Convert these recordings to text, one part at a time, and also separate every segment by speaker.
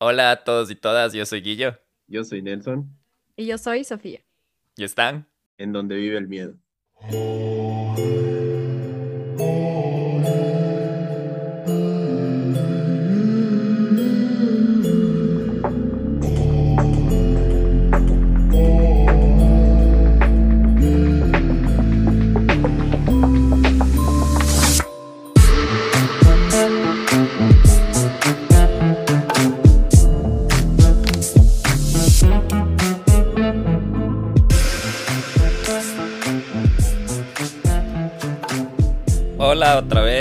Speaker 1: Hola a todos y todas, yo soy Guillo.
Speaker 2: Yo soy Nelson.
Speaker 3: Y yo soy Sofía.
Speaker 1: ¿Y están?
Speaker 2: En donde vive el miedo.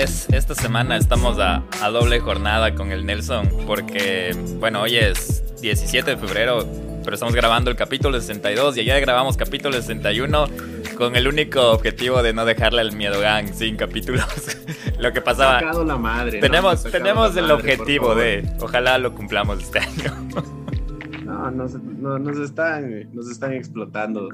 Speaker 1: Vez. Esta semana estamos a, a, doble jornada con el Nelson porque, bueno, hoy es 17 de febrero, pero estamos grabando el capítulo 62 y ya grabamos capítulo 61 con el único objetivo de no dejarle al miedo gang sin capítulos. lo que pasaba...
Speaker 2: la madre.
Speaker 1: Tenemos, tenemos el objetivo de, ojalá lo cumplamos este año.
Speaker 2: no, nos, no, nos, están, nos están explotando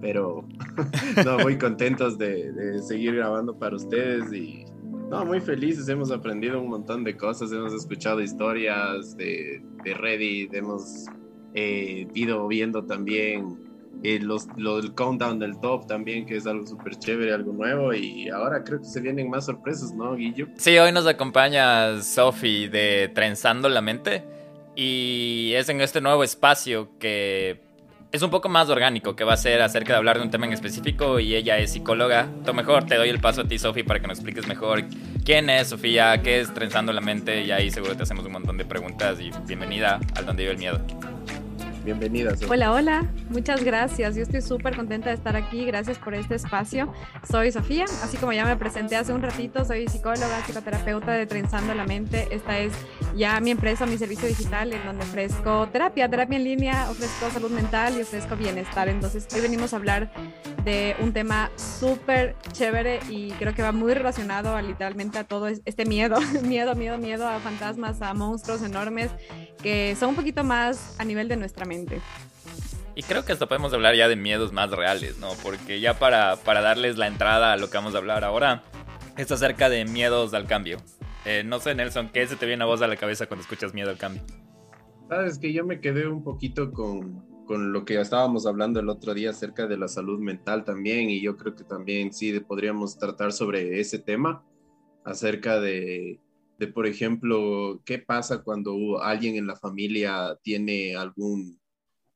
Speaker 2: pero no, muy contentos de, de, seguir grabando para ustedes y no, muy felices, hemos aprendido un montón de cosas, hemos escuchado historias de, de Reddit, hemos eh, ido viendo también eh, los, los, el countdown del top también, que es algo súper chévere, algo nuevo y ahora creo que se vienen más sorpresas, ¿no, Guillo?
Speaker 1: Sí, hoy nos acompaña Sofi de Trenzando la Mente y es en este nuevo espacio que es un poco más orgánico, que va a ser acerca de hablar de un tema en específico y ella es psicóloga. Lo mejor te doy el paso a ti, Sofi, para que nos expliques mejor quién es Sofía, qué es Trenzando la Mente y ahí seguro te hacemos un montón de preguntas y bienvenida al Donde Vive el Miedo.
Speaker 2: Bienvenida. Sofía.
Speaker 3: Hola, hola. Muchas gracias. Yo estoy súper contenta de estar aquí. Gracias por este espacio. Soy Sofía, así como ya me presenté hace un ratito, soy psicóloga, psicoterapeuta de Trenzando la Mente. Esta es ya mi empresa, mi servicio digital, en donde ofrezco terapia, terapia en línea, ofrezco salud mental y ofrezco bienestar. Entonces, hoy venimos a hablar de un tema súper chévere y creo que va muy relacionado a, literalmente a todo este miedo, miedo, miedo, miedo a fantasmas, a monstruos enormes que son un poquito más a nivel de nuestra mente.
Speaker 1: Y creo que hasta podemos hablar ya de miedos más reales, ¿no? Porque ya para, para darles la entrada a lo que vamos a hablar ahora, es acerca de miedos al cambio. Eh, no sé, Nelson, ¿qué se te viene a vos a la cabeza cuando escuchas miedo al cambio?
Speaker 2: Sabes que yo me quedé un poquito con, con lo que estábamos hablando el otro día acerca de la salud mental también, y yo creo que también sí podríamos tratar sobre ese tema, acerca de, de por ejemplo, qué pasa cuando alguien en la familia tiene algún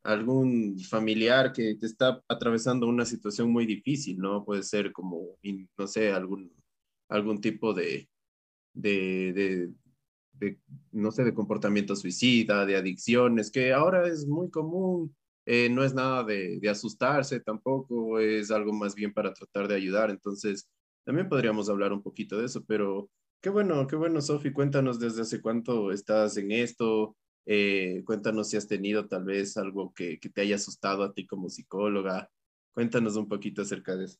Speaker 2: algún familiar que te está atravesando una situación muy difícil, ¿no? Puede ser como, no sé, algún, algún tipo de, de, de, no sé, de comportamiento suicida, de adicciones, que ahora es muy común, eh, no es nada de, de, asustarse tampoco, es algo más bien para tratar de ayudar, entonces también podríamos hablar un poquito de eso, pero qué bueno, qué bueno, Sofi, cuéntanos desde hace cuánto estás en esto, eh, cuéntanos si has tenido tal vez algo que, que, te haya asustado a ti como psicóloga. Cuéntanos un poquito acerca de eso.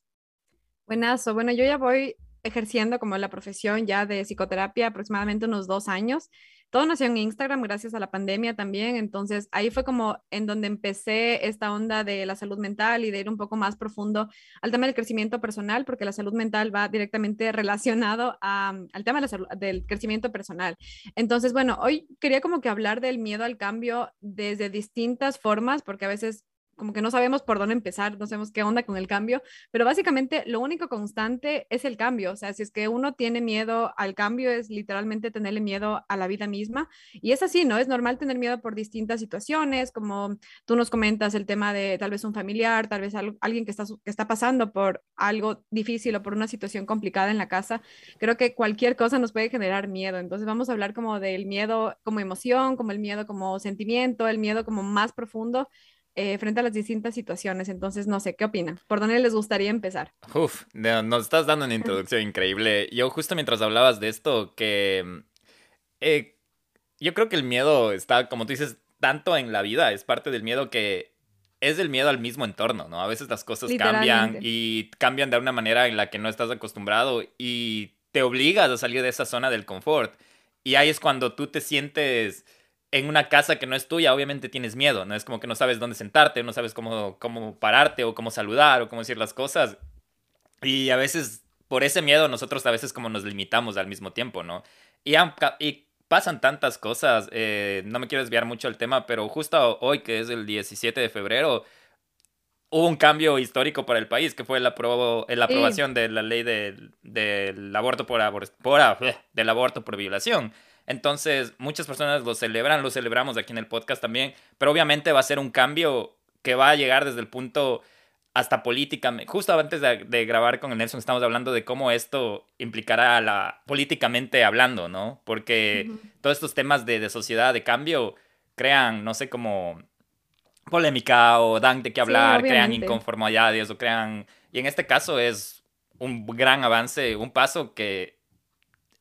Speaker 3: Buenazo. Bueno, yo ya voy ejerciendo como la profesión ya de psicoterapia aproximadamente unos dos años. Todo nació en Instagram gracias a la pandemia también, entonces ahí fue como en donde empecé esta onda de la salud mental y de ir un poco más profundo al tema del crecimiento personal, porque la salud mental va directamente relacionado a, al tema de la del crecimiento personal. Entonces, bueno, hoy quería como que hablar del miedo al cambio desde distintas formas, porque a veces como que no sabemos por dónde empezar, no sabemos qué onda con el cambio, pero básicamente lo único constante es el cambio, o sea, si es que uno tiene miedo al cambio es literalmente tenerle miedo a la vida misma. Y es así, ¿no? Es normal tener miedo por distintas situaciones, como tú nos comentas el tema de tal vez un familiar, tal vez alguien que está, que está pasando por algo difícil o por una situación complicada en la casa, creo que cualquier cosa nos puede generar miedo, entonces vamos a hablar como del miedo como emoción, como el miedo como sentimiento, el miedo como más profundo eh, frente a las distintas situaciones. Entonces, no sé, ¿qué opinan? ¿Por dónde les gustaría empezar?
Speaker 1: Uf, nos estás dando una introducción increíble. Yo justo mientras hablabas de esto, que eh, yo creo que el miedo está, como tú dices, tanto en la vida, es parte del miedo que es el miedo al mismo entorno, ¿no? A veces las cosas cambian y cambian de una manera en la que no estás acostumbrado y te obligas a salir de esa zona del confort. Y ahí es cuando tú te sientes en una casa que no es tuya, obviamente tienes miedo, ¿no? Es como que no sabes dónde sentarte, no sabes cómo, cómo pararte o cómo saludar o cómo decir las cosas. Y a veces, por ese miedo, nosotros a veces como nos limitamos al mismo tiempo, ¿no? Y, y pasan tantas cosas, eh, no me quiero desviar mucho del tema, pero justo hoy, que es el 17 de febrero, hubo un cambio histórico para el país, que fue la, la aprobación de la ley del, aborto por, por, del aborto por violación. Entonces, muchas personas lo celebran, lo celebramos aquí en el podcast también, pero obviamente va a ser un cambio que va a llegar desde el punto hasta políticamente. Justo antes de, grabar con el Nelson estamos hablando de cómo esto implicará la políticamente hablando, ¿no? Porque todos estos temas de, de, sociedad, de cambio, crean, no sé, como polémica o dan de qué hablar, crean inconformidades o crean... Y en este caso es un gran avance, un paso que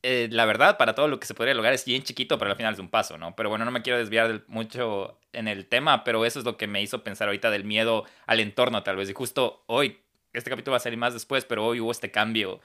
Speaker 1: eh, la verdad, para todo lo que se podría lograr es bien chiquito, pero al final es un paso, ¿no? Pero bueno, no me quiero desviar mucho en el tema, pero eso es lo que me hizo pensar ahorita del miedo al entorno, tal vez. Y justo hoy, este capítulo va a salir más después, pero hoy hubo este cambio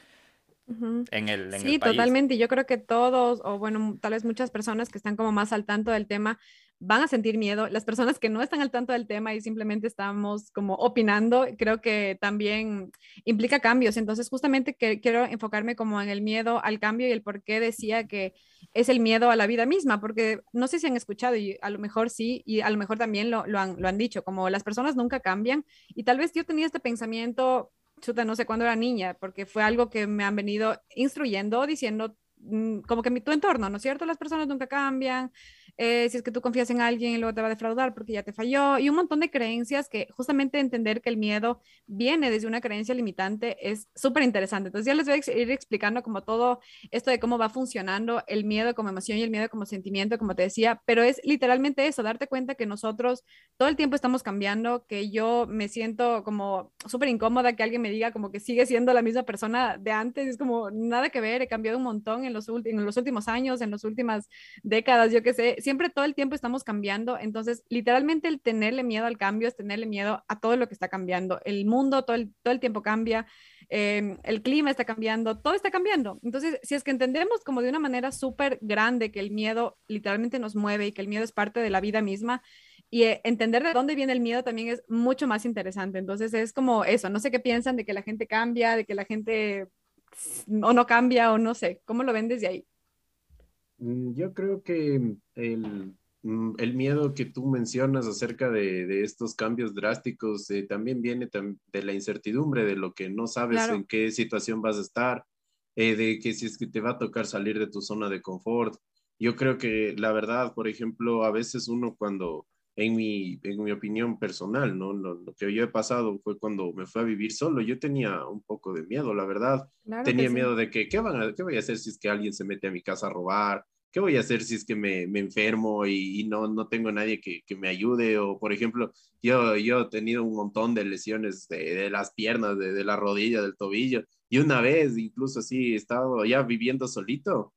Speaker 1: en el, en
Speaker 3: sí, totalmente. Yo creo que todos, o bueno, tal vez muchas personas que están como más al tanto del tema, van a sentir miedo. Las personas que no están al tanto del tema y simplemente estamos como opinando, creo que también implica cambios. Entonces, justamente quiero enfocarme como en el miedo al cambio y el por qué decía que es el miedo a la vida misma, porque no sé si han escuchado y a lo mejor sí, y a lo mejor también lo, lo, han, lo han dicho, como las personas nunca cambian. Y tal vez yo tenía este pensamiento chuta, no sé cuándo era niña, porque fue algo que me han venido instruyendo, diciendo, mm, como que mi, tu entorno, ¿no es cierto? Las personas nunca cambian, eh, si es que tú confías en alguien luego te va a defraudar porque ya te falló, y un montón de creencias que justamente entender que el miedo viene desde una creencia limitante es súper interesante. Entonces ya les voy a ir explicando como todo esto de cómo va funcionando el miedo como emoción y el miedo como sentimiento, como te decía, pero es literalmente eso, darte cuenta que nosotros todo el tiempo estamos cambiando, que yo me siento como súper incómoda que alguien me diga como que sigue siendo la misma persona de antes, es como nada que ver, he cambiado un montón en los, en los últimos años, en las últimas décadas, yo qué sé, siempre todo el tiempo estamos cambiando, entonces literalmente el tenerle miedo al cambio es tenerle miedo a todo lo que está cambiando. El mundo todo el, todo el tiempo cambia, em, el clima está cambiando, todo está cambiando. Entonces, si es que entendemos como de una manera súper grande que el miedo literalmente nos mueve y que el miedo es parte de la vida misma, y eh, entender de dónde viene el miedo también es mucho más interesante. Entonces es como eso, no sé qué piensan de que la gente cambia, de que la gente o no cambia o no sé, ¿cómo lo ven desde ahí?
Speaker 2: Mm, yo creo que el, mm, el miedo que tú mencionas acerca de, de estos cambios drásticos eh, también viene de la incertidumbre, de lo que no sabes en qué situación vas a estar, eh, de que si es que te va a tocar salir de tu zona de confort. Yo creo que la verdad, por ejemplo, a veces uno cuando, en mi, en mi opinión personal, ¿no? Lo, que yo he pasado fue cuando me fui a vivir solo. Yo tenía un poco de miedo, la verdad. tenía miedo de que, ¿qué, van a, ¿qué voy a hacer si es que alguien se mete a mi casa a robar? ¿Qué voy a hacer si es que me, me enfermo y, no, no tengo nadie que, que, me ayude? O, por ejemplo, yo, yo he tenido un montón de lesiones de, de las piernas, de, de, la rodilla, del tobillo. Y una vez, incluso así, he estado ya viviendo solito,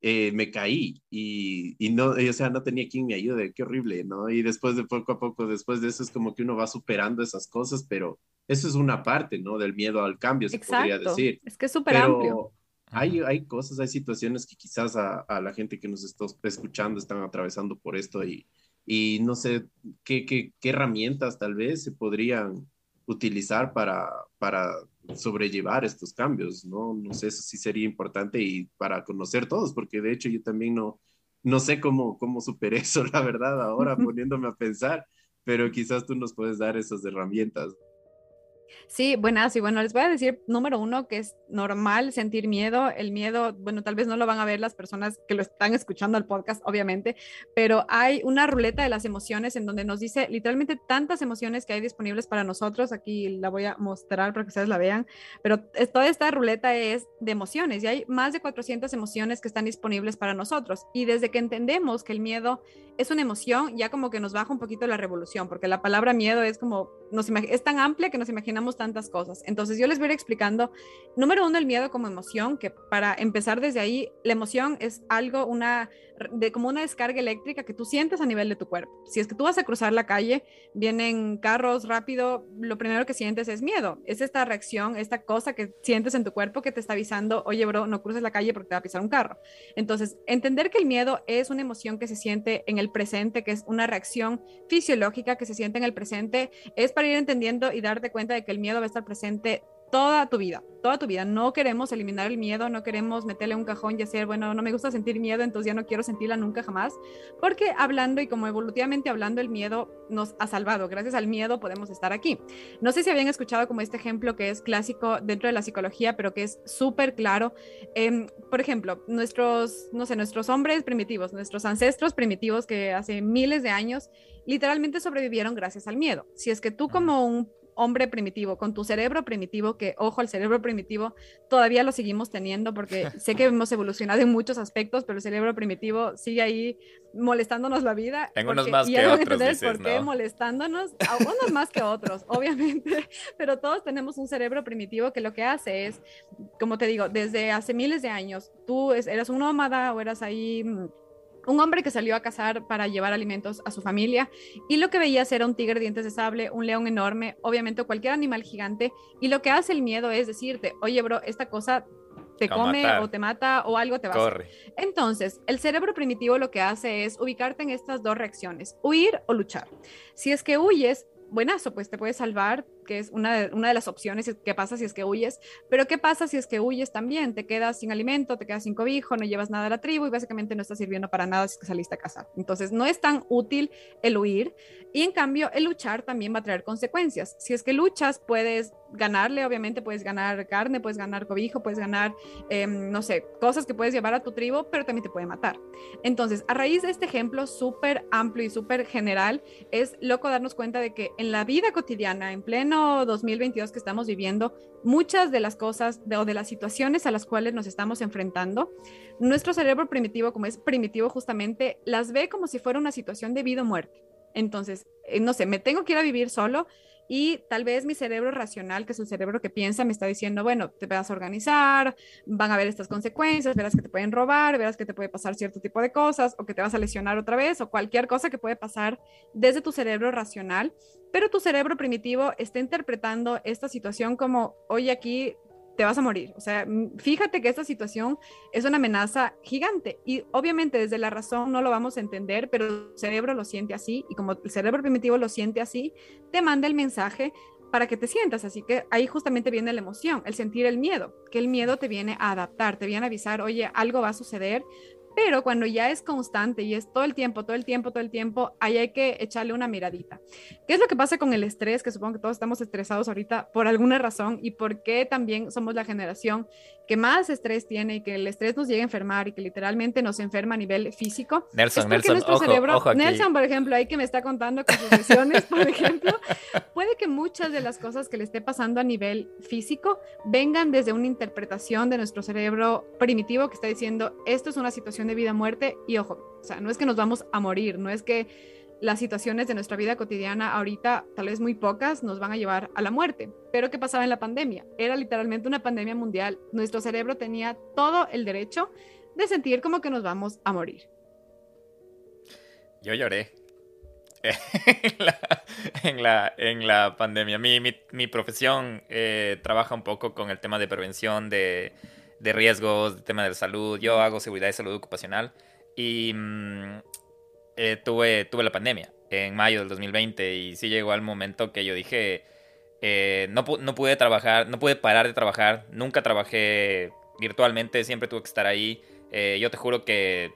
Speaker 2: eh, me caí y, y no, o sea, no tenía quien me ayude. Qué horrible, ¿no? Y después de poco a poco, después de eso, es como que uno va superando esas cosas, pero eso es una parte, ¿no? Del miedo al cambio, se podría decir.
Speaker 3: Es que es súper amplio
Speaker 2: hay, hay cosas, hay situaciones que quizás a, a, la gente que nos está escuchando están atravesando por esto y, y no sé qué, qué, qué, herramientas tal vez se podrían utilizar para, para sobrellevar estos cambios, ¿no? No sé, eso sí sería importante y para conocer todos, porque de hecho yo también no, no sé cómo, cómo superé eso, la verdad, ahora poniéndome a pensar, pero quizás tú nos puedes dar esas herramientas.
Speaker 3: Sí, buenas, y bueno, les voy a decir, número uno, que es normal sentir miedo. El miedo, bueno, tal vez no lo van a ver las personas que lo están escuchando al podcast, obviamente, pero hay una ruleta de las emociones en donde nos dice literalmente tantas emociones que hay disponibles para nosotros. Aquí la voy a mostrar para que ustedes la vean, pero toda esta ruleta es de emociones y hay más de 400 emociones que están disponibles para nosotros. Y desde que entendemos que el miedo es una emoción, ya como que nos baja un poquito la revolución, porque la palabra miedo es como, es tan amplia que nos imaginamos tantas cosas. Entonces yo les voy a ir explicando, número uno, el miedo como emoción, que para empezar desde ahí, la emoción es algo, una, de, como una descarga eléctrica que tú sientes a nivel de tu cuerpo. Si es que tú vas a cruzar la calle, vienen carros rápido, lo primero que sientes es miedo. Es esta reacción, esta cosa que sientes en tu cuerpo que te está avisando, oye, bro, no cruces la calle porque te va a pisar un carro. Entonces, entender que el miedo es una emoción que se siente en el presente, que es una reacción fisiológica que se siente en el presente, es para ir entendiendo y darte cuenta de que el miedo va a estar presente toda tu vida, toda tu vida. No queremos eliminar el miedo, no queremos meterle un cajón y decir, bueno, no me gusta sentir miedo, entonces ya no quiero sentirla nunca jamás, porque hablando y como evolutivamente hablando, el miedo nos ha salvado. Gracias al miedo podemos estar aquí. No sé si habían escuchado como este ejemplo que es clásico dentro de la psicología, pero que es súper claro. Em, por ejemplo, nuestros, no sé, nuestros hombres primitivos, nuestros ancestros primitivos que hace miles de años literalmente sobrevivieron gracias al miedo. Si es que tú como un hombre primitivo, con tu cerebro primitivo, que ojo, el cerebro primitivo todavía lo seguimos teniendo porque sé que hemos evolucionado en muchos aspectos, pero el cerebro primitivo sigue ahí molestándonos la vida.
Speaker 1: En unos más que otros, dices,
Speaker 3: por qué molestándonos, a unos más que otros, obviamente, pero todos tenemos un cerebro primitivo que lo que hace es, como te digo, desde hace miles de años, tú eras un nómada o eras ahí mm, un hombre que salió a cazar para llevar alimentos a su familia y lo que veía era un tigre dientes de sable, un león enorme, obviamente cualquier animal gigante y lo que hace el miedo es decirte, oye bro, esta cosa te come o te mata o algo te va a hacer. Entonces, el cerebro primitivo lo que hace es ubicarte en estas dos reacciones, huir o luchar. Si es que huyes, buenazo, pues te puedes salvar, que es una de, las opciones, qué pasa si es que huyes, pero qué pasa si es que huyes también, te quedas sin alimento, te quedas sin cobijo, no llevas nada a la tribu y básicamente no está sirviendo para nada si es que saliste a cazar. Entonces no es tan útil el huir y en cambio el luchar también va a traer consecuencias. Si es que luchas, puedes ganarle, obviamente puedes ganar carne, puedes ganar cobijo, puedes ganar, em, no sé, cosas que puedes llevar a tu tribu, pero también te puede matar. Entonces, a raíz de este ejemplo súper amplio y súper general, es loco darnos cuenta de que en la vida cotidiana, en pleno 2022 que estamos viviendo, muchas de las cosas o de las situaciones a las cuales nos estamos enfrentando, nuestro cerebro primitivo, como es primitivo justamente, las ve como si fuera una situación de vida o muerte. Entonces, eh, no sé, me tengo que ir a vivir solo, y tal vez mi cerebro racional, que es el cerebro que piensa, me está diciendo, bueno, te vas a organizar, van a haber estas consecuencias, verás que te pueden robar, verás que te puede pasar cierto tipo de cosas o que te vas a lesionar otra vez o cualquier cosa que puede pasar desde tu cerebro racional, pero tu cerebro primitivo está interpretando esta situación como, oye, aquí te vas a morir. O sea, fíjate que esta situación es una amenaza gigante y obviamente desde la razón no lo vamos a entender, pero el cerebro lo siente así y como el cerebro primitivo lo siente así, te manda el mensaje para que te sientas. Así que ahí justamente viene la emoción, el sentir el miedo, que el miedo te viene a adaptar, te viene a avisar, oye, algo va a suceder, pero cuando ya es constante y es todo el tiempo, todo el tiempo, todo el tiempo, ahí hay que echarle una miradita. ¿Qué es lo que pasa con el estrés? Que supongo que todos estamos estresados ahorita por alguna razón y por qué también somos la generación que más estrés tiene y que el estrés nos llega a enfermar y que literalmente nos enferma a nivel físico.
Speaker 1: Nelson, Nelson, nuestro cerebro,
Speaker 3: Nelson, por ejemplo, ahí que me está contando con sus lesiones, por ejemplo, puede que muchas de las cosas que le esté pasando a nivel físico vengan desde una interpretación de nuestro cerebro primitivo que está diciendo, esto es una situación de vida-muerte y ojo, o sea, no es que nos vamos a morir, no es que las situaciones de nuestra vida cotidiana ahorita, tal vez muy pocas, nos van a llevar a la muerte. Pero ¿qué pasaba en la pandemia? Era literalmente una pandemia mundial. Nuestro cerebro tenía todo el derecho de sentir como que nos vamos a morir.
Speaker 1: Yo lloré. en, la, en, la, pandemia. Mi, mi, profesión eh, trabaja un poco con el tema de prevención de, de riesgos, tema de salud. Yo hago seguridad y salud ocupacional. Y mm, eh, tuve, tuve la pandemia en mayo del 2020 y sí llegó al momento que yo dije, eh, no, no pude trabajar, no pude parar de trabajar, nunca trabajé virtualmente, siempre tuve que estar ahí. Eh, yo te juro que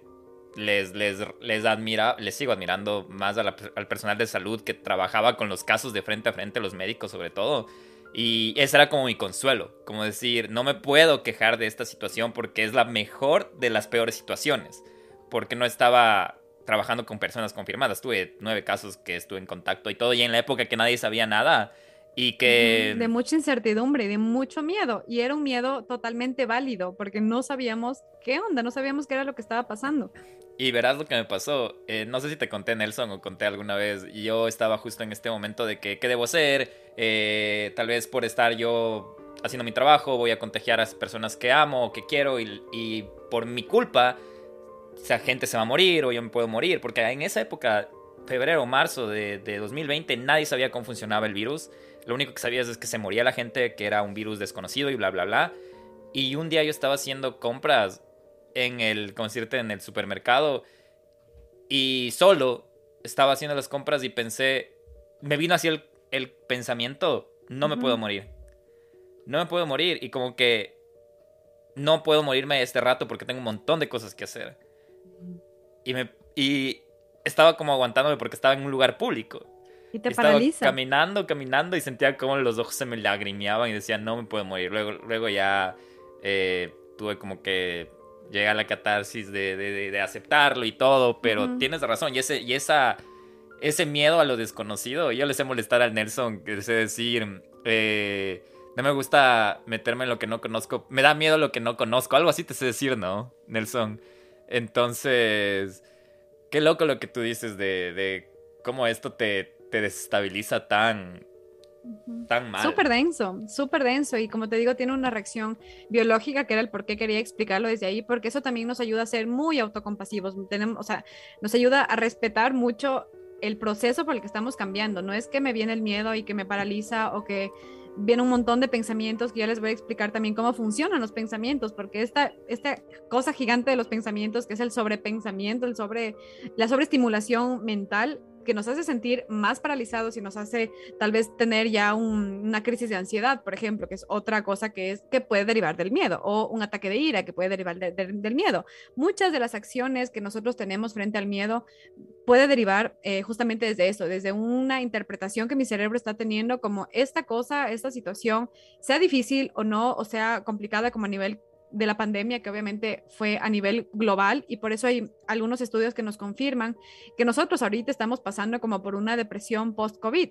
Speaker 1: les, les, les, admira, les sigo admirando más al personal de salud que trabajaba con los casos de frente a frente, los médicos sobre todo. Y ese era como mi consuelo, como decir, no me puedo quejar de esta situación porque es la mejor de las peores situaciones, porque no estaba trabajando con personas confirmadas. Tuve nueve casos que estuve en contacto y todo, y en la época que nadie sabía nada. Y que...
Speaker 3: De mucha incertidumbre, de mucho miedo. Y era un miedo totalmente válido, porque no sabíamos qué onda, no sabíamos qué era lo que estaba pasando.
Speaker 1: Y verás lo que me pasó. Eh, no sé si te conté, Nelson, o conté alguna vez. Yo estaba justo en este momento de que, ¿qué debo hacer? Eh, tal vez por estar yo haciendo mi trabajo, voy a contagiar a las personas que amo o que quiero, y, y por mi culpa esa gente se va a morir o yo me puedo morir, porque en esa época, febrero o marzo de, 2020, nadie sabía cómo funcionaba el virus. Lo único que sabías es que se moría la gente, que era un virus desconocido y bla, bla, bla. Y un día yo estaba haciendo compras en el, como decirte, en el supermercado y solo estaba haciendo las compras y pensé, me vino así el, pensamiento, no me puedo morir. no me puedo morir y como que no puedo morirme este rato porque tengo un montón de cosas que hacer. Y, me, y estaba como aguantándome porque estaba en un lugar público.
Speaker 3: Y te
Speaker 1: estaba
Speaker 3: paraliza.
Speaker 1: caminando, caminando y sentía como los ojos se me lagrimeaban y decía, no me puedo morir. Luego, luego ya eh, tuve como que llegar a la catarsis de, de- de- de aceptarlo y todo, pero tienes razón. Y, ese, y esa, ese miedo a lo desconocido, yo le sé molestar al Nelson, que sé decir, eh, no me gusta meterme en lo que no conozco, me da miedo lo que no conozco, algo así te sé decir, ¿no, Nelson? Entonces, qué loco lo que tú dices de, de cómo esto te, te desestabiliza tan, tan mal.
Speaker 3: Súper denso, súper denso. Y como te digo, tiene una reacción biológica que era el por qué quería explicarlo desde ahí, porque eso también nos ayuda a ser muy autocompasivos. Tenemos, o sea, nos ayuda a respetar mucho el proceso por el que estamos cambiando. No es que me viene el miedo y que me paraliza o que viene un montón de pensamientos que ya les voy a explicar también cómo funcionan los pensamientos, porque esta, esta cosa gigante de los pensamientos, que es el sobrepensamiento, el sobre, la sobreestimulación mental, que nos hace sentir más paralizados y nos hace tal vez tener ya un- una crisis de ansiedad, por ejemplo, que es otra cosa que es que puede derivar del miedo, o un ataque de ira que puede derivar de- de- del miedo. Muchas de las acciones que nosotros tenemos frente al miedo puede derivar eh, justamente desde eso, desde una interpretación que mi cerebro está teniendo como esta cosa, esta situación, sea difícil o no, o sea complicada como a nivel de la pandemia, que obviamente fue a nivel global, y por eso hay algunos estudios que nos confirman que nosotros ahorita estamos pasando como por una depresión post-COVID.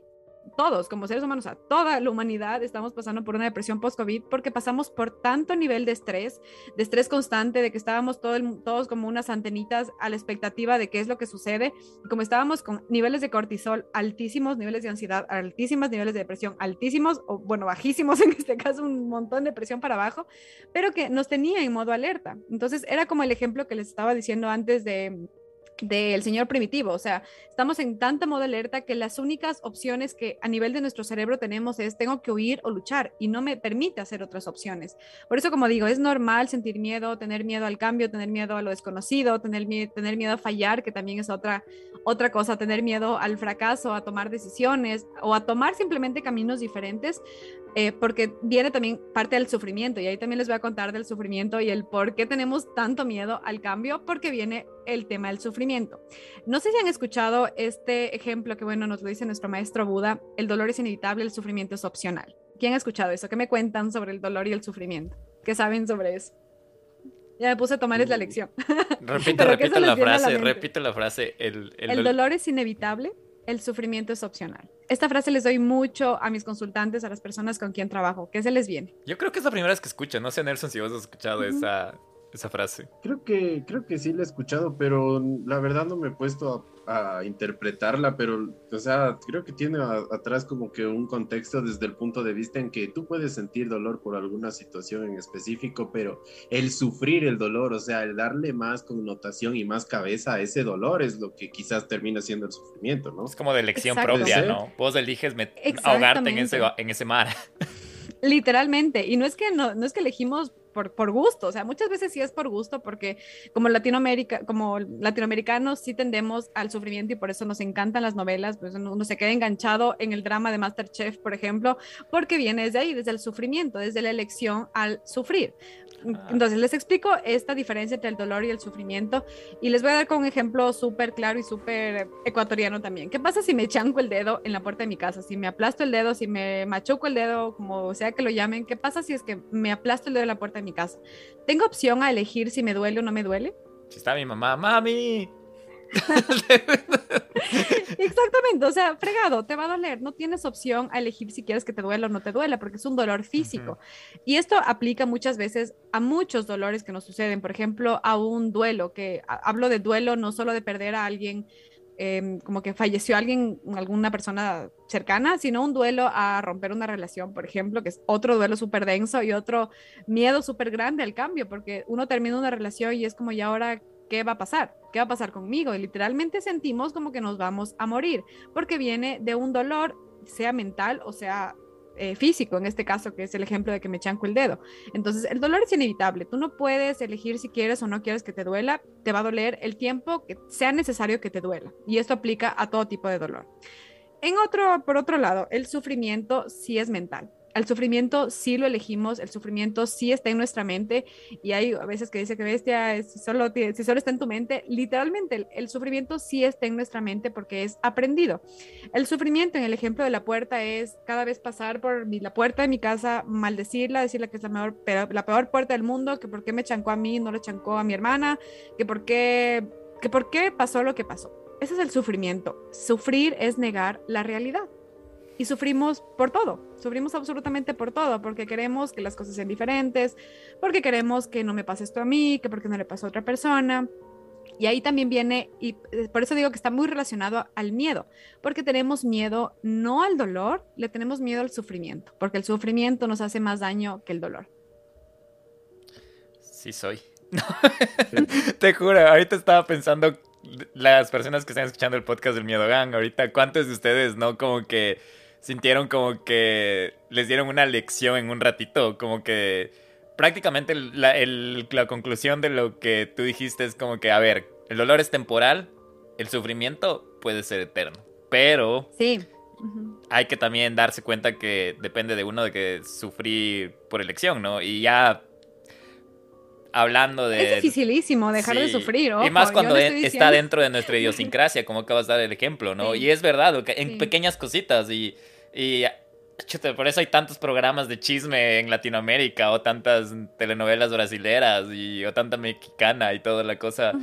Speaker 3: Todos, como seres humanos, a toda la humanidad estamos pasando por una depresión post-COVID porque pasamos por tanto nivel de estrés, de estrés constante, de que estábamos todo el- todos como unas antenitas a la expectativa de qué es lo que sucede, y como estábamos con niveles de cortisol altísimos, niveles de ansiedad altísimos, niveles de depresión altísimos, o bueno, bajísimos en este caso, un montón de presión para abajo, pero que nos tenía en modo alerta. Entonces era como el ejemplo que les estaba diciendo antes de del señor primitivo, o sea, estamos en tanta modo alerta que las únicas opciones que a nivel de nuestro cerebro tenemos es tengo que huir o luchar y no me permite hacer otras opciones. Por eso, como digo, es normal sentir miedo, tener miedo al cambio, tener miedo a lo desconocido, tener, mie- tener miedo a fallar, que también es otra, otra cosa, tener miedo al fracaso, a tomar decisiones o a tomar simplemente caminos diferentes, eh, porque viene también parte del sufrimiento y ahí también les voy a contar del sufrimiento y el por qué tenemos tanto miedo al cambio, porque viene el tema del sufrimiento. No sé si han escuchado este ejemplo que, bueno, nos lo dice nuestro maestro Buda, el dolor es inevitable, el sufrimiento es opcional. ¿Quién ha escuchado eso? ¿Qué me cuentan sobre el dolor y el sufrimiento? ¿Qué saben sobre eso? Ya me puse a tomar es la lección. Que
Speaker 1: repite
Speaker 3: eso les
Speaker 1: la
Speaker 3: la
Speaker 1: frase,
Speaker 3: mente.
Speaker 1: repite la frase. El, el
Speaker 3: El
Speaker 1: dol-
Speaker 3: dolor es inevitable, el sufrimiento es opcional. Esta frase les doy mucho a mis consultantes, a las personas con quien trabajo. ¿Qué se les viene?
Speaker 1: Yo creo que es la primera vez que escucho. No sé, Nelson, si vos has escuchado esa, esa frase.
Speaker 2: Creo que, creo que sí la he escuchado, pero la verdad no me he puesto a, a interpretarla, pero, o sea, creo que tiene a- atrás como que un contexto desde el punto de vista en que tú puedes sentir dolor por alguna situación en específico, pero el sufrir el dolor, o sea, el darle más connotación y más cabeza a ese dolor es lo que quizás termina siendo el sufrimiento, ¿no?
Speaker 1: Es como de elección
Speaker 3: Exacto.
Speaker 1: propia. ¿no? Vos eliges ahogarte en ese, en ese mar.
Speaker 3: Literalmente. Y no es que no, no es que elegimos por, por gusto, o sea, muchas veces sí es por gusto, porque como Latinoamérica, como latinoamericanos sí tendemos al sufrimiento y por eso nos encantan las novelas, pues uno, uno se queda enganchado en el drama de Masterchef, por ejemplo, porque viene desde ahí, desde el sufrimiento, desde la elección al sufrir.
Speaker 1: Ah.
Speaker 3: Entonces les explico esta diferencia entre el dolor y el sufrimiento y les voy a dar con un ejemplo súper claro y súper ecuatoriano también. ¿Qué pasa si me chanco el dedo en la puerta de mi casa? Si me aplasto el dedo, si me machuco el dedo, como sea que lo llamen, ¿qué pasa si es que me aplasto el dedo en la puerta de mi casa? ¿Tengo opción a elegir si me duele o no me duele?
Speaker 1: Si está mi mamá, mami.
Speaker 3: Exactamente, o sea, fregado, te va a doler, no tienes opción a elegir si quieres que te duela o no te duela, porque es un dolor físico. Y esto aplica muchas veces a muchos dolores que nos suceden, por ejemplo, a un duelo, que hablo de duelo no solo de perder a alguien, em, como que falleció alguien, alguna persona cercana, sino un duelo a romper una relación, por ejemplo, que es otro duelo súper denso y otro miedo súper grande al cambio, porque uno termina una relación y es como, ¿y ahora qué va a pasar? ¿Qué va a pasar conmigo? Y literalmente sentimos como que nos vamos a morir, porque viene de un dolor, sea mental o sea eh, físico, en este caso, que es el ejemplo de que me chanco el dedo. Entonces, el dolor es inevitable. Tú no puedes elegir si quieres o no quieres que te duela. Te va a doler el tiempo que sea necesario que te duela. Y esto aplica a todo tipo de dolor. En otro, por otro lado, el sufrimiento sí es mental. El sufrimiento sí lo elegimos, el sufrimiento sí está en nuestra mente y hay a veces que dice que bestia, si solo, si solo está en tu mente, literalmente el, sufrimiento sí está en nuestra mente porque es aprendido. El sufrimiento en el ejemplo de la puerta es cada vez pasar por la puerta de mi casa, maldecirla, decirle que es la, mejor, la peor puerta del mundo, que por qué me chancó a mí, no le chancó a mi hermana, que por qué, que por qué pasó lo que pasó. Ese es el sufrimiento. Sufrir es negar la realidad y sufrimos por todo, sufrimos absolutamente por todo, porque queremos que las cosas sean diferentes, porque queremos que no me pase esto a mí, que porque no le pasó a otra persona. Y ahí también viene, y por eso digo que está muy relacionado al miedo, porque tenemos miedo no al dolor, le tenemos miedo al sufrimiento, porque el sufrimiento nos hace más daño que el dolor.
Speaker 1: Sí soy. Te juro, ahorita estaba pensando las personas que están escuchando el podcast del Miedo Gang, ahorita, ¿cuántos de ustedes no como que sintieron como que les dieron una lección en un ratito, como que prácticamente la, la conclusión de lo que tú dijiste es como que, a ver, el dolor es temporal, el sufrimiento puede ser eterno, pero
Speaker 3: sí.
Speaker 1: hay que también darse cuenta que depende de uno de que sufrir por elección, ¿no? Y ya hablando de...
Speaker 3: Es dificilísimo dejar de sufrir,
Speaker 1: Y más cuando está dentro de nuestra idiosincrasia, como acabas de dar el ejemplo, ¿no? Y es verdad, en pequeñas cositas y y por eso hay tantos programas de chisme en Latinoamérica o tantas telenovelas brasileras y, o tanta mexicana y toda la cosa.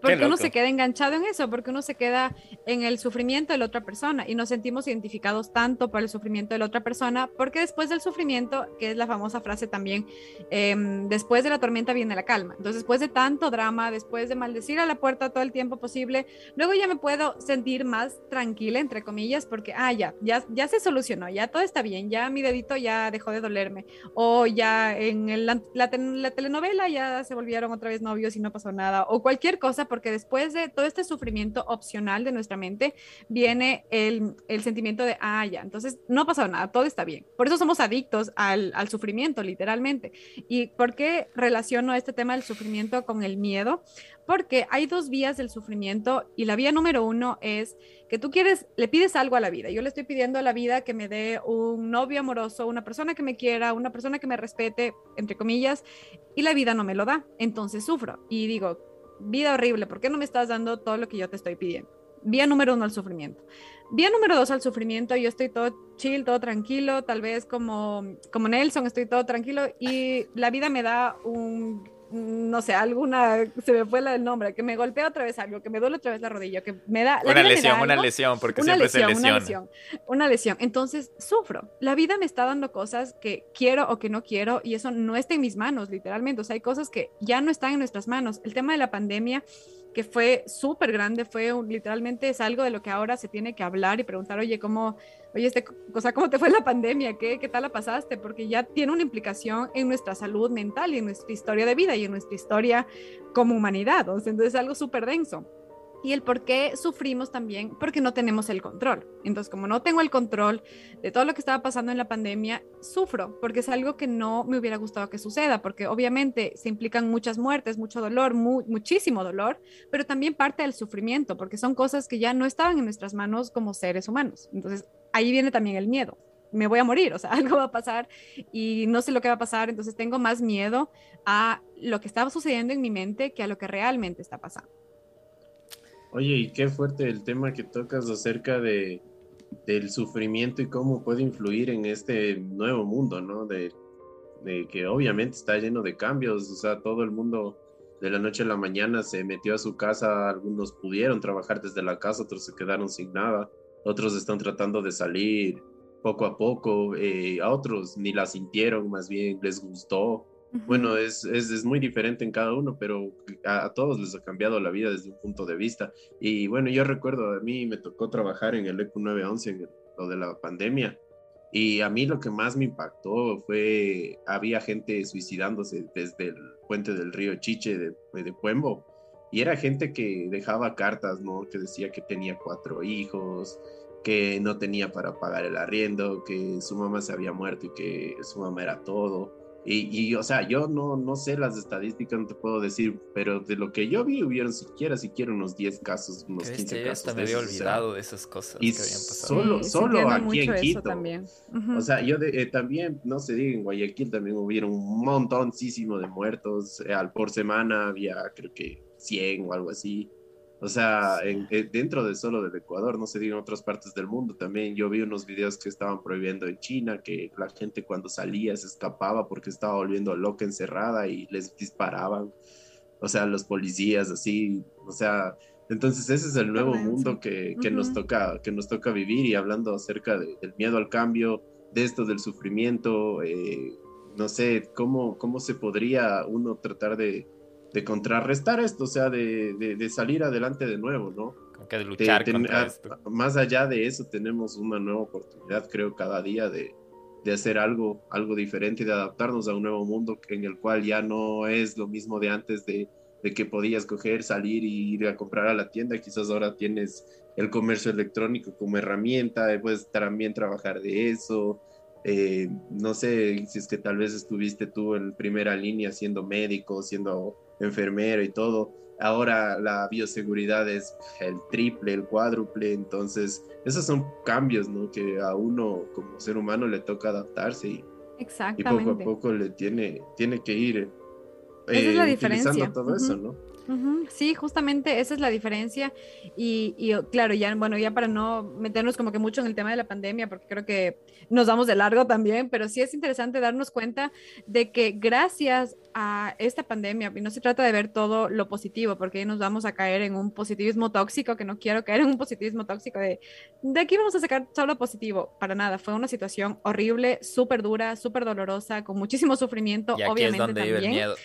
Speaker 3: Porque uno se queda enganchado en eso, porque uno se queda en el sufrimiento de la otra persona y nos sentimos identificados tanto por el sufrimiento de la otra persona, porque después del sufrimiento, que es la famosa frase también, em, después de la tormenta viene la calma. Entonces, después de tanto drama, después de maldecir a la puerta todo el tiempo posible, luego ya me puedo sentir más tranquila, entre comillas, porque, ah, ya, ya, ya se solucionó, ya todo está bien, ya mi dedito ya dejó de dolerme, o ya en la, la, telenovela ya se volvieron otra vez novios y no pasó nada, o cualquier cosa, porque después de todo este sufrimiento opcional de nuestra mente, viene el, el sentimiento de, ah, ya, entonces no pasado nada, todo está bien. Por eso somos adictos al, al sufrimiento, literalmente. ¿Y por qué relaciono este tema del sufrimiento con el miedo? Porque hay dos vías del sufrimiento y la vía número uno es que tú quieres, le pides algo a la vida. Yo le estoy pidiendo a la vida que me dé un novio amoroso, una persona que me quiera, una persona que me respete, entre comillas, y la vida no me lo da. Entonces sufro y digo, vida horrible, ¿por qué no me estás dando todo lo que yo te estoy pidiendo? Vía número uno al sufrimiento. Vía número dos al sufrimiento, yo estoy todo chill, todo tranquilo, tal vez como, como Nelson, estoy todo tranquilo y la vida me da un no sé, alguna, se me fue el nombre, que me golpea otra vez algo, que me duele otra vez la rodilla, que me da...
Speaker 1: una lesión, una lesión, porque siempre se lesiona.
Speaker 3: Una lesión, una lesión. Entonces, sufro. La vida me está dando cosas que quiero o que no quiero y eso no está en mis manos, literalmente. O sea, hay cosas que ya no están en nuestras manos. El tema de la pandemia que fue súper grande, fue literalmente es algo de lo que ahora se tiene que hablar y preguntar, oye, ¿cómo, oye, este, cosa, ¿cómo te fue la pandemia? ¿Qué, ¿Qué tal la pasaste? Porque ya tiene una implicación en nuestra salud mental y en nuestra historia de vida y en nuestra historia como humanidad. Entonces es algo súper denso y el por qué sufrimos también porque no tenemos el control. Entonces, como no tengo el control de todo lo que estaba pasando en la pandemia, sufro porque es algo que no me hubiera gustado que suceda, porque obviamente se implican muchas muertes, mucho dolor, muchísimo dolor, pero también parte del sufrimiento, porque son cosas que ya no estaban en nuestras manos como seres humanos. Entonces, ahí viene también el miedo. Me voy a morir, o sea, algo va a pasar y no sé lo que va a pasar, entonces tengo más miedo a lo que estaba sucediendo en mi mente que a lo que realmente está pasando.
Speaker 2: Oye, y qué fuerte el tema que tocas acerca de, del sufrimiento y cómo puede influir en este nuevo mundo, ¿no? De, de, que obviamente está lleno de cambios, o sea, todo el mundo de la noche a la mañana se metió a su casa, algunos pudieron trabajar desde la casa, otros se quedaron sin nada, otros están tratando de salir poco a poco, eh, a otros ni la sintieron, más bien les gustó, bueno, es, es, es, muy diferente en cada uno, pero a, todos les ha cambiado la vida desde un punto de vista. Y bueno, yo recuerdo, a mí me tocó trabajar en el ECU 911, en lo de la pandemia, y a mí lo que más me impactó fue, había gente suicidándose desde el puente del río Chiche de, de Puembo, y era gente que dejaba cartas, ¿no? Que decía que tenía cuatro hijos, que no tenía para pagar el arriendo, que su mamá se había muerto y que su mamá era todo Y, o sea, yo no, no sé las estadísticas, no te puedo decir, pero de lo que yo vi, hubieron siquiera, siquiera unos 10 casos, unos 15 casos.
Speaker 1: Hasta me había olvidado de esas cosas
Speaker 2: y que habían pasado. Solo, solo aquí en Quito. También. O sea, yo eh, también, no sé, diga, en Guayaquil también hubieron un montoncísimo de muertos. Eh, al por semana había, creo que 100 o algo así. O sea, en, eh, dentro de solo del Ecuador, no se diga en otras partes del mundo también. Yo vi unos videos que estaban prohibiendo en China, que la gente cuando salía se escapaba porque estaba volviendo loca encerrada y les disparaban. O sea, los policías así, o sea, entonces ese es el nuevo mundo que, que nos toca, que nos toca vivir y hablando acerca del miedo al cambio, de esto del sufrimiento, eh, no sé, cómo, cómo se podría uno tratar de, de contrarrestar esto, o sea, de, de, salir adelante de nuevo, ¿no?
Speaker 1: Como que de luchar contra esto.
Speaker 2: Más allá de eso, tenemos una nueva oportunidad, creo, cada día de, de hacer algo, algo diferente y de adaptarnos a un nuevo mundo en el cual ya no es lo mismo de antes de, de que podías coger, salir y ir a comprar a la tienda, quizás ahora tienes el comercio electrónico como herramienta, puedes también trabajar de eso, eh, no sé si es que tal vez estuviste tú en primera línea siendo médico, siendo enfermero y todo. Ahora la bioseguridad es el triple, el cuádruple, entonces esos son cambios ¿no? que a uno como ser humano le toca adaptarse y, y poco a poco le tiene, tiene que ir
Speaker 3: eh, la utilizando todo eso, ¿no? Sí, justamente esa es la diferencia. Y, claro, ya, bueno, ya para no meternos como que mucho en el tema de la pandemia, porque creo que nos damos de largo también, pero sí es interesante darnos cuenta de que gracias a esta pandemia, y no se trata de ver todo lo positivo, porque nos vamos a caer en un positivismo tóxico, que no quiero caer en un positivismo tóxico de, de aquí vamos a sacar solo positivo, para nada, fue una situación horrible, súper dura, súper dolorosa, con muchísimo sufrimiento, obviamente también. miedo.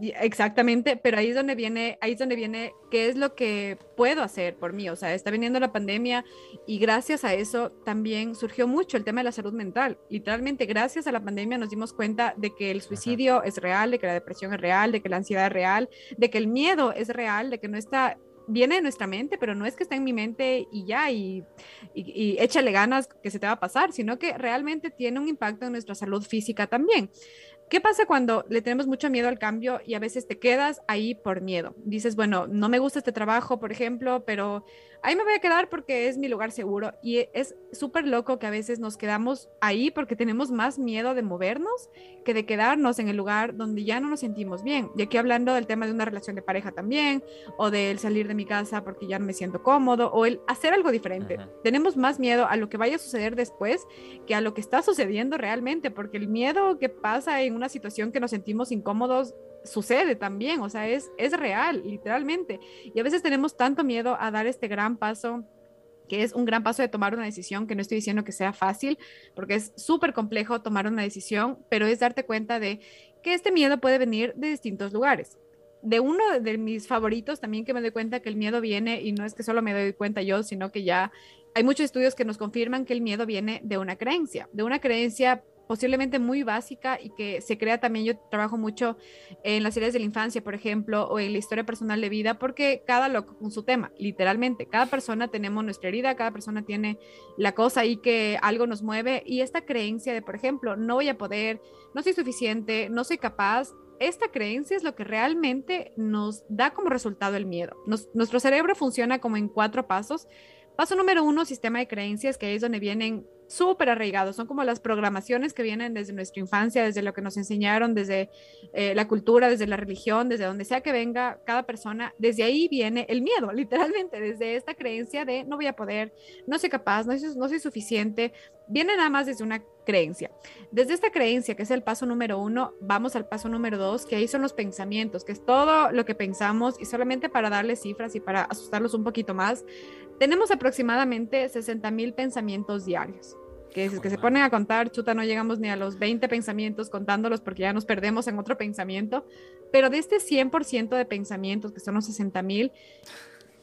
Speaker 3: Exactamente, pero ahí es donde viene, ahí es donde viene qué es lo que puedo hacer por mí. O sea, está viniendo la pandemia y gracias a eso también surgió mucho el tema de la salud mental. Literalmente, gracias a la pandemia nos dimos cuenta de que el suicidio es real, de que la depresión es real, de que la ansiedad es real, de que el miedo es real, de que no está viene de nuestra mente, pero no es que está en mi mente y ya, y, y, échale ganas que se te va a pasar, sino que realmente tiene un impacto en nuestra salud física también. ¿Qué pasa cuando le tenemos mucho miedo al cambio y a veces te quedas ahí por miedo? Dices, bueno, no me gusta este trabajo, por ejemplo, pero ahí me voy a quedar porque es mi lugar seguro. Y es súper loco que a veces nos quedamos ahí porque tenemos más miedo de movernos que de quedarnos en el lugar donde ya no nos sentimos bien. Y aquí hablando del tema de una relación de pareja también, o del salir de mi casa porque ya no me siento cómodo, o el hacer algo diferente. Tenemos más miedo a lo que vaya a suceder después que a lo que está sucediendo realmente, porque el miedo que pasa en una situación que nos sentimos incómodos sucede también, o sea, es, es real, literalmente. Y a veces tenemos tanto miedo a dar este gran paso que es un gran paso de tomar una decisión, que no estoy diciendo que sea fácil, porque es súper complejo tomar una decisión, pero es darte cuenta de que este miedo puede venir de distintos lugares. De uno de mis favoritos también que me doy cuenta que el miedo viene, y no es que solo me doy cuenta yo, sino que ya hay muchos estudios que nos confirman que el miedo viene de una creencia, de una creencia posiblemente muy básica y que se crea también, yo trabajo mucho en las series de la infancia, por ejemplo, o en la historia personal de vida, porque cada loco con su tema, literalmente, cada persona tenemos nuestra herida, cada persona tiene la cosa ahí que algo nos mueve y esta creencia de, por ejemplo, no voy a poder, no soy suficiente, no soy capaz, esta creencia es lo que realmente nos da como resultado el miedo. nuestro cerebro funciona como en cuatro pasos. Paso número uno, sistema de creencias, que es donde vienen súper arraigados, son como las programaciones que vienen desde nuestra infancia, desde lo que nos enseñaron, desde eh, la cultura, desde la religión, desde donde sea que venga cada persona, desde ahí viene el miedo, literalmente, desde esta creencia de no voy a poder, no soy capaz, no soy, no soy suficiente, viene nada más desde una creencia. Desde esta creencia, que es el paso número uno, vamos al paso número dos, que ahí son los pensamientos, que es todo lo que pensamos y solamente para darles cifras y para asustarlos un poquito más, tenemos aproximadamente 60 mil pensamientos diarios. Que si que se ponen a contar, chuta, no llegamos ni a los 20 pensamientos contándolos porque ya nos perdemos en otro pensamiento. Pero de este 100% de pensamientos, que son los 60 mil,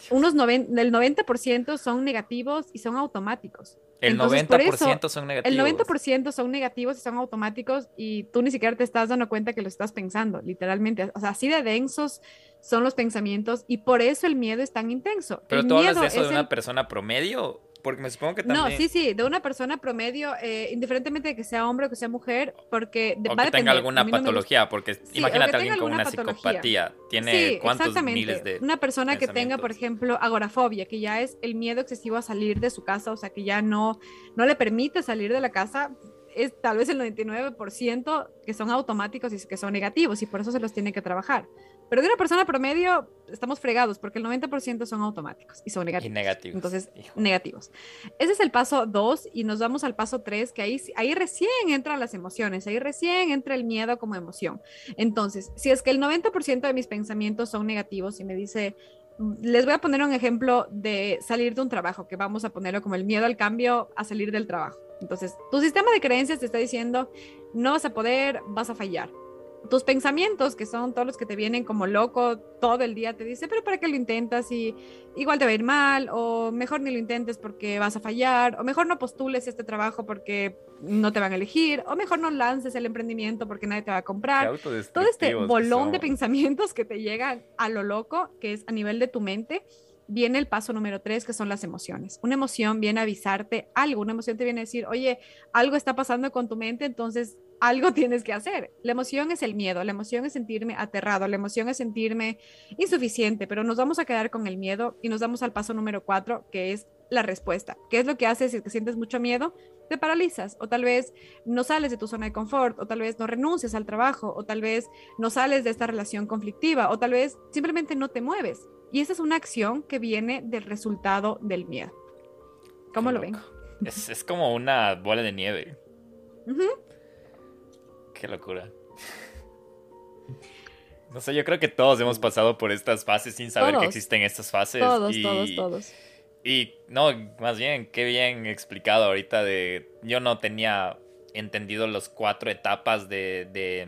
Speaker 3: unos del 90% son negativos y son automáticos.
Speaker 1: El 90% son negativos.
Speaker 3: El 90% son negativos y son automáticos y tú ni siquiera te estás dando cuenta que lo estás pensando, literalmente. O sea, así de densos son los pensamientos y por eso el miedo es tan intenso.
Speaker 1: Pero
Speaker 3: el
Speaker 1: tú hablas de eso de una persona promedio porque me supongo que también...
Speaker 3: No, sí, sí, de una persona promedio, eh, indiferentemente de que sea hombre o que sea mujer, porque
Speaker 1: o
Speaker 3: va
Speaker 1: que tenga alguna patología, porque imagínate a alguien con una psicopatía, tiene
Speaker 3: sí,
Speaker 1: cuántos
Speaker 3: exactamente.
Speaker 1: miles de
Speaker 3: Una persona que tenga, por ejemplo, agorafobia, que ya es el miedo excesivo a salir de su casa, o sea, que ya no, no le permite salir de la casa, es tal vez el 99% que son automáticos y que son negativos, y por eso se los tiene que trabajar. Pero de una persona promedio estamos fregados porque el 90% son automáticos y son negativos.
Speaker 1: Y negativos.
Speaker 3: Entonces,
Speaker 1: Hijo.
Speaker 3: negativos. Ese es el paso 2 y nos vamos al paso 3, que ahí, ahí recién entran las emociones, ahí recién entra el miedo como emoción. Entonces, si es que el 90% de mis pensamientos son negativos y me dice, les voy a poner un ejemplo de salir de un trabajo, que vamos a ponerlo como el miedo al cambio a salir del trabajo. Entonces, tu sistema de creencias te está diciendo, no vas a poder, vas a fallar tus pensamientos, que son todos los que te vienen como loco todo el día, te dice, pero ¿para qué lo intentas? Y igual te va a ir mal, o mejor ni lo intentes porque vas a fallar, o mejor no postules este trabajo porque no te van a elegir, o mejor no lances el emprendimiento porque nadie te va a comprar. Todo este bolón de pensamientos que te llegan a lo loco, que es a nivel de tu mente, viene el paso número tres, que son las emociones. Una emoción viene a avisarte algo, una emoción te viene a decir, oye, algo está pasando con tu mente, entonces algo tienes que hacer. La emoción es el miedo, la emoción es sentirme aterrado, la emoción es sentirme insuficiente, pero nos vamos a quedar con el miedo y nos damos al paso número cuatro, que es la respuesta. ¿Qué es lo que haces si te sientes mucho miedo? Te paralizas o tal vez no sales de tu zona de confort o tal vez no renuncias al trabajo o tal vez no sales de esta relación conflictiva o tal vez simplemente no te mueves. Y esa es una acción que viene del resultado del miedo. ¿Cómo
Speaker 1: Qué
Speaker 3: lo ven?
Speaker 1: Es, es, como una bola de nieve.
Speaker 3: Uh -huh.
Speaker 1: Qué locura. No sé, yo creo que todos hemos pasado por estas fases sin saber
Speaker 3: todos,
Speaker 1: que existen estas fases.
Speaker 3: Todos,
Speaker 1: y,
Speaker 3: todos, todos.
Speaker 1: Y no, más bien, qué bien explicado ahorita de... Yo no tenía entendido las cuatro etapas de, de,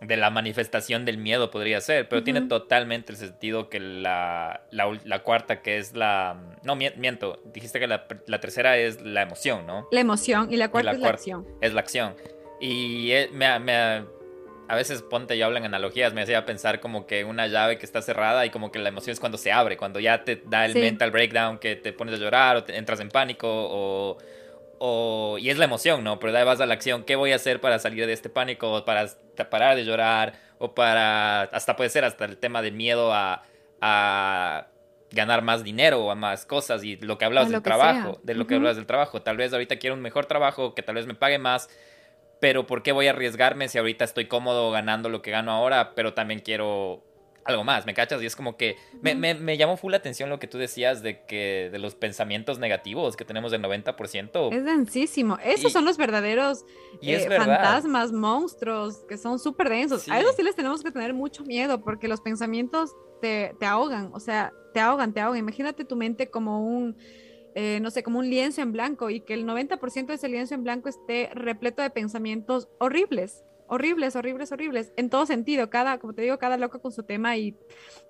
Speaker 1: de, la manifestación del miedo, podría ser, pero uh -huh. tiene totalmente el sentido que la, la, la, cuarta, que es la... No, miento, dijiste que la, la, tercera es la emoción, ¿no?
Speaker 3: La emoción y la cuarta,
Speaker 1: y
Speaker 3: es la acción.
Speaker 1: Es la acción. Y me, me, a veces ponte yo hablo en analogías, me hacía pensar como que una llave que está cerrada y como que la emoción es cuando se abre, cuando ya te da el sí. mental breakdown, que te pones a llorar o te entras en pánico o, o, y es la emoción, ¿no? Pero de ahí vas a la acción, ¿qué voy a hacer para salir de este pánico? O para parar de llorar o para, hasta puede ser hasta el tema de miedo a, a ganar más dinero o a más cosas y lo que hablabas del trabajo, sea. de lo uh -huh. que hablabas del trabajo. Tal vez ahorita quiero un mejor trabajo que tal vez me pague más, pero ¿por qué voy a arriesgarme si ahorita estoy cómodo ganando lo que gano ahora, pero también quiero algo más, ¿me cachas? Y es como que me, me, me llamó full la atención lo que tú decías de que de los pensamientos negativos que tenemos del 90%.
Speaker 3: Es densísimo. Esos y, son los verdaderos eh, fantasmas, monstruos, que son súper densos. Sí. A esos sí les tenemos que tener mucho miedo porque los pensamientos te, te ahogan, o sea, te ahogan, te ahogan. Imagínate tu mente como un eh, no sé, como un lienzo en blanco y que el 90% de ese lienzo en blanco esté repleto de pensamientos horribles, horribles, horribles, horribles, en todo sentido, cada, como te digo, cada loco con su tema y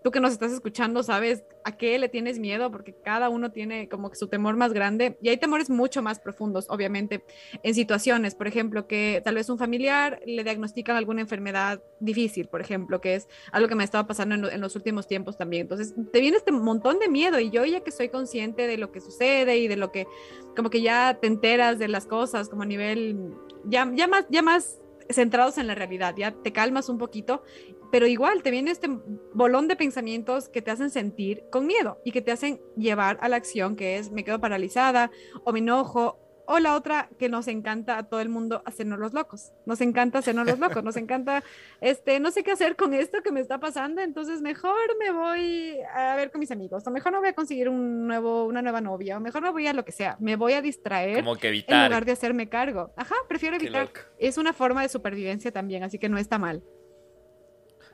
Speaker 3: tú que nos estás escuchando sabes a qué le tienes miedo porque cada uno tiene como su temor más grande y hay temores mucho más profundos, obviamente, en situaciones, por ejemplo, que tal vez un familiar le diagnostican alguna enfermedad difícil, por ejemplo, que es algo que me estaba pasando en, en los últimos tiempos también. Entonces, te viene este montón de miedo y yo ya que soy consciente de lo que sucede y de lo que, como que ya te enteras de las cosas, como a nivel, ya, ya más, ya más centrados en la realidad, ya te calmas un poquito, pero igual te viene este bolón de pensamientos que te hacen sentir con miedo y que te hacen llevar a la acción que es me quedo paralizada o me enojo o la otra que nos encanta a todo el mundo hacernos los locos. Nos encanta hacernos los locos, nos encanta, este, no sé qué hacer con esto que me está pasando, entonces mejor me voy a ver con mis amigos, o mejor no voy a conseguir un nuevo, una nueva novia, o mejor no voy a lo que sea, me voy a distraer
Speaker 1: Como que evitar.
Speaker 3: en lugar de hacerme cargo. Ajá, prefiero evitar. Es una forma de supervivencia también, así que no está mal.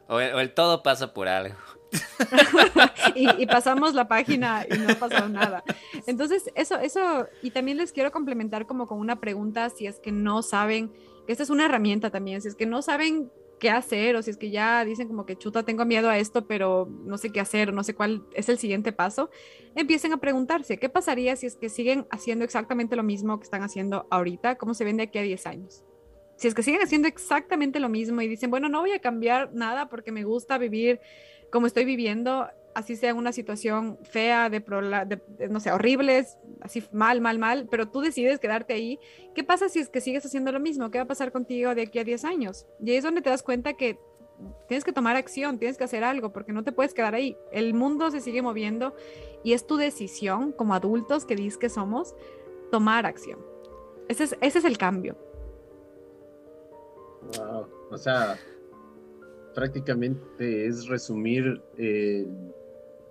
Speaker 1: O el, o el todo pasa por algo.
Speaker 3: y, pasamos la página y no ha pasado nada. Entonces, eso, eso, y también les quiero complementar como con una pregunta, si es que no saben, que esta es una herramienta también, si es que no saben qué hacer o si es que ya dicen como que chuta, tengo miedo a esto, pero no sé qué hacer o no sé cuál es el siguiente paso, empiecen a preguntarse, ¿qué pasaría si es que siguen haciendo exactamente lo mismo que están haciendo ahorita? ¿Cómo se ven de aquí a 10 años? Si es que siguen haciendo exactamente lo mismo y dicen, bueno, no voy a cambiar nada porque me gusta vivir como estoy viviendo, así sea una situación fea, de, de, de, no sé, horribles, así mal, mal, mal, pero tú decides quedarte ahí. ¿Qué pasa si es que sigues haciendo lo mismo? ¿Qué va a pasar contigo de aquí a 10 años? Y ahí es donde te das cuenta que tienes que tomar acción, tienes que hacer algo, porque no te puedes quedar ahí. El mundo se sigue moviendo y es tu decisión como adultos que dices que somos, tomar acción. Ese es, ese es el cambio.
Speaker 2: Wow. O sea, prácticamente es resumir eh,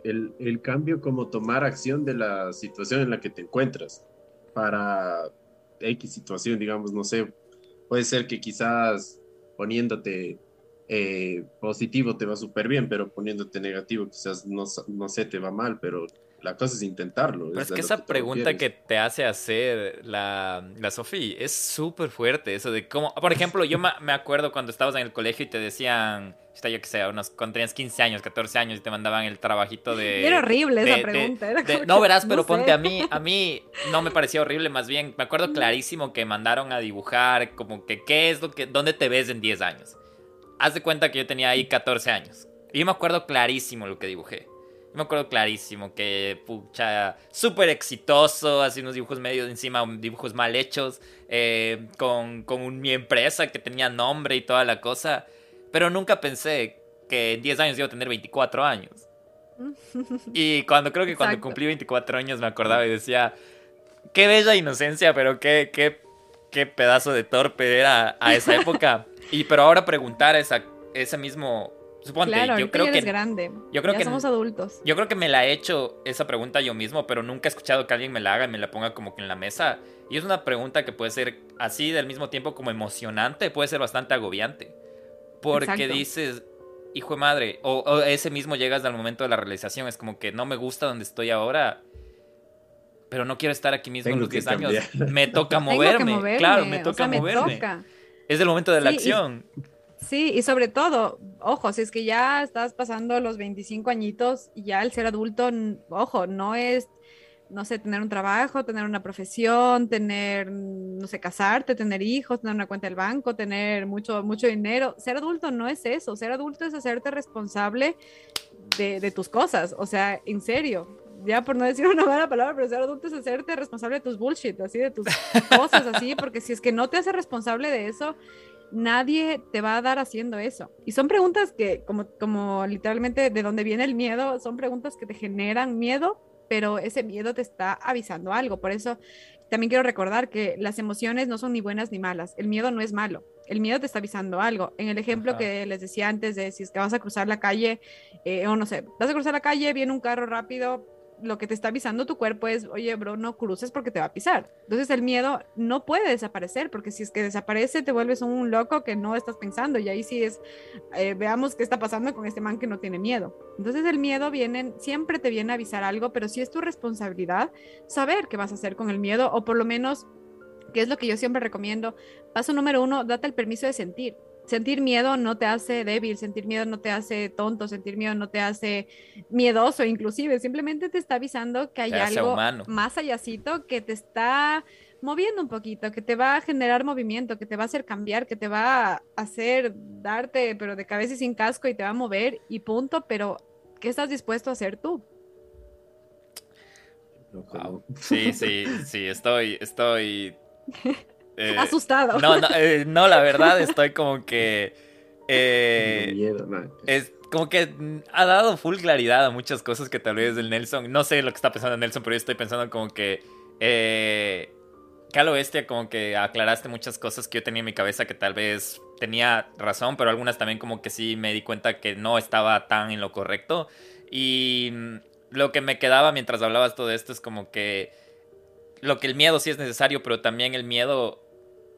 Speaker 2: el, el, cambio como tomar acción de la situación en la que te encuentras para X situación, digamos, no sé, puede ser que quizás poniéndote eh, positivo te va súper bien, pero poniéndote negativo quizás no, no sé, te va mal, pero la cosa es intentarlo.
Speaker 1: Pero es, que esa pregunta que te hace hacer la, la Sofía es súper fuerte. Eso de cómo. Por ejemplo, yo me acuerdo cuando estabas en el colegio y te decían. Está yo que sé, unos, cuando tenías 15 años, 14 años y te mandaban el trabajito de.
Speaker 3: Era horrible esa pregunta.
Speaker 1: no, verás, pero ponte a mí. A mí no me parecía horrible, más bien. Me acuerdo clarísimo que mandaron a dibujar, como que qué es lo que. ¿Dónde te ves en 10 años? Haz de cuenta que yo tenía ahí 14 años. Y yo me acuerdo clarísimo lo que dibujé me acuerdo clarísimo que, pucha, súper exitoso, así unos dibujos medio encima, dibujos mal hechos, eh, con, con mi empresa que tenía nombre y toda la cosa. Pero nunca pensé que en 10 años iba a tener 24 años. Y cuando creo que cuando cumplí 24 años me acordaba y decía, qué bella inocencia, pero qué, qué, qué pedazo de torpe era a esa época. y pero ahora preguntar esa, ese mismo Suponte, yo creo que
Speaker 3: grande. Yo creo que somos adultos.
Speaker 1: Yo creo que me la he hecho esa pregunta yo mismo, pero nunca he escuchado que alguien me la haga y me la ponga como que en la mesa. Y es una pregunta que puede ser así del mismo tiempo como emocionante, puede ser bastante agobiante. Porque dices, hijo de madre, o, ese mismo llegas al momento de la realización, es como que no me gusta donde estoy ahora, pero no quiero estar aquí mismo en los 10 años. Me toca moverme. Claro, me toca moverme. Es el momento de la acción.
Speaker 3: Sí, y sobre todo, ojo, si es que ya estás pasando los 25 añitos, ya el ser adulto, ojo, no es, no sé, tener un trabajo, tener una profesión, tener, no sé, casarte, tener hijos, tener una cuenta del banco, tener mucho, mucho dinero. Ser adulto no es eso, ser adulto es hacerte responsable de, de tus cosas, o sea, en serio, ya por no decir una mala palabra, pero ser adulto es hacerte responsable de tus bullshit, así de tus cosas, así, porque si es que no te haces responsable de eso, nadie te va a dar haciendo eso. Y son preguntas que, como, como literalmente de dónde viene el miedo, son preguntas que te generan miedo, pero ese miedo te está avisando algo. Por eso también quiero recordar que las emociones no son ni buenas ni malas. El miedo no es malo. El miedo te está avisando algo. En el ejemplo que les decía antes de si es que vas a cruzar la calle, eh, o no sé, vas a cruzar la calle, viene un carro rápido, lo que te está avisando tu cuerpo es, oye, bro, no cruces porque te va a pisar. Entonces el miedo no puede desaparecer, porque si es que desaparece, te vuelves un loco que no estás pensando. Y ahí sí es, eh, veamos qué está pasando con este man que no tiene miedo. Entonces el miedo viene, siempre te viene a avisar algo, pero sí es tu responsabilidad saber qué vas a hacer con el miedo, o por lo menos, que es lo que yo siempre recomiendo, paso número uno, date el permiso de sentir sentir miedo no te hace débil, sentir miedo no te hace tonto, sentir miedo no te hace miedoso, inclusive, simplemente te está avisando que hay algo más allácito que te está moviendo un poquito, que te va a generar movimiento, que te va a hacer cambiar, que te va a hacer darte, pero de cabeza y sin casco y te va a mover y punto, pero ¿qué estás dispuesto a hacer tú?
Speaker 1: Sí, sí, sí, estoy, estoy
Speaker 3: eh, Asustado.
Speaker 1: No, no, eh, no, la verdad estoy como que... Eh, es como que ha dado full claridad a muchas cosas que tal vez el Nelson... No sé lo que está pensando Nelson, pero yo estoy pensando como que... Eh, que a lo bestia como que aclaraste muchas cosas que yo tenía en mi cabeza que tal vez tenía razón, pero algunas también como que sí me di cuenta que no estaba tan en lo correcto. Y lo que me quedaba mientras hablabas todo esto es como que lo que el miedo sí es necesario, pero también el miedo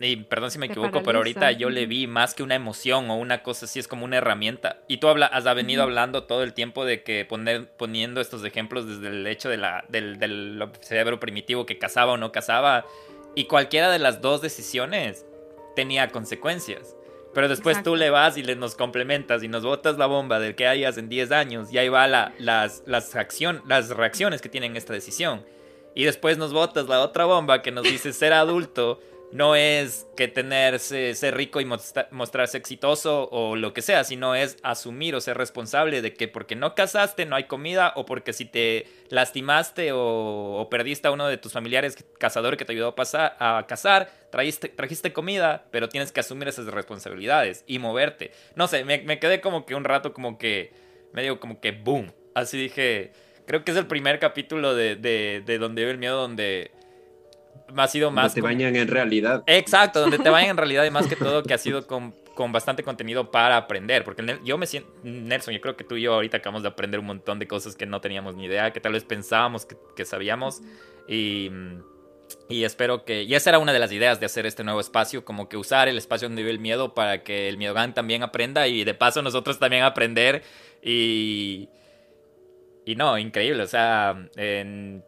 Speaker 1: y perdón si me equivoco, pero ahorita yo le vi más que una emoción o una cosa así, es como una herramienta. Y tú habla, has venido hablando todo el tiempo de que poner, poniendo estos ejemplos desde el hecho de la, del, del cerebro primitivo que cazaba o no cazaba. Y cualquiera de las dos decisiones tenía consecuencias. Pero después tú le vas y le nos complementas y nos botas la bomba del que hayas en 10 años y ahí va la, las, las, acción, las reacciones que tienen esta decisión. Y después nos botas la otra bomba que nos dice ser adulto no es que tenerse, ser rico y mostrarse exitoso o lo que sea, sino es asumir o ser responsable de que porque no casaste no hay comida o porque si te lastimaste o, perdiste a uno de tus familiares cazador que te ayudó a, pasar, a cazar, trajiste, trajiste comida, pero tienes que asumir esas responsabilidades y moverte. No sé, me, quedé como que un rato como que, medio como que boom. Así dije, creo que es el primer capítulo de, de, de donde veo el miedo, donde ha sido más...
Speaker 2: Donde te bañan en realidad.
Speaker 1: Exacto, donde te bañan en realidad y más que todo que ha sido con, con bastante contenido para aprender. Porque yo me siento, Nelson, yo creo que tú y yo ahorita acabamos de aprender un montón de cosas que no teníamos ni idea, que tal vez pensábamos que, que sabíamos. Y, y espero que... Y esa era una de las ideas de hacer este nuevo espacio, como que usar el espacio donde vive el miedo para que el Miedogan también aprenda y de paso nosotros también aprender y y no, increíble, o sea,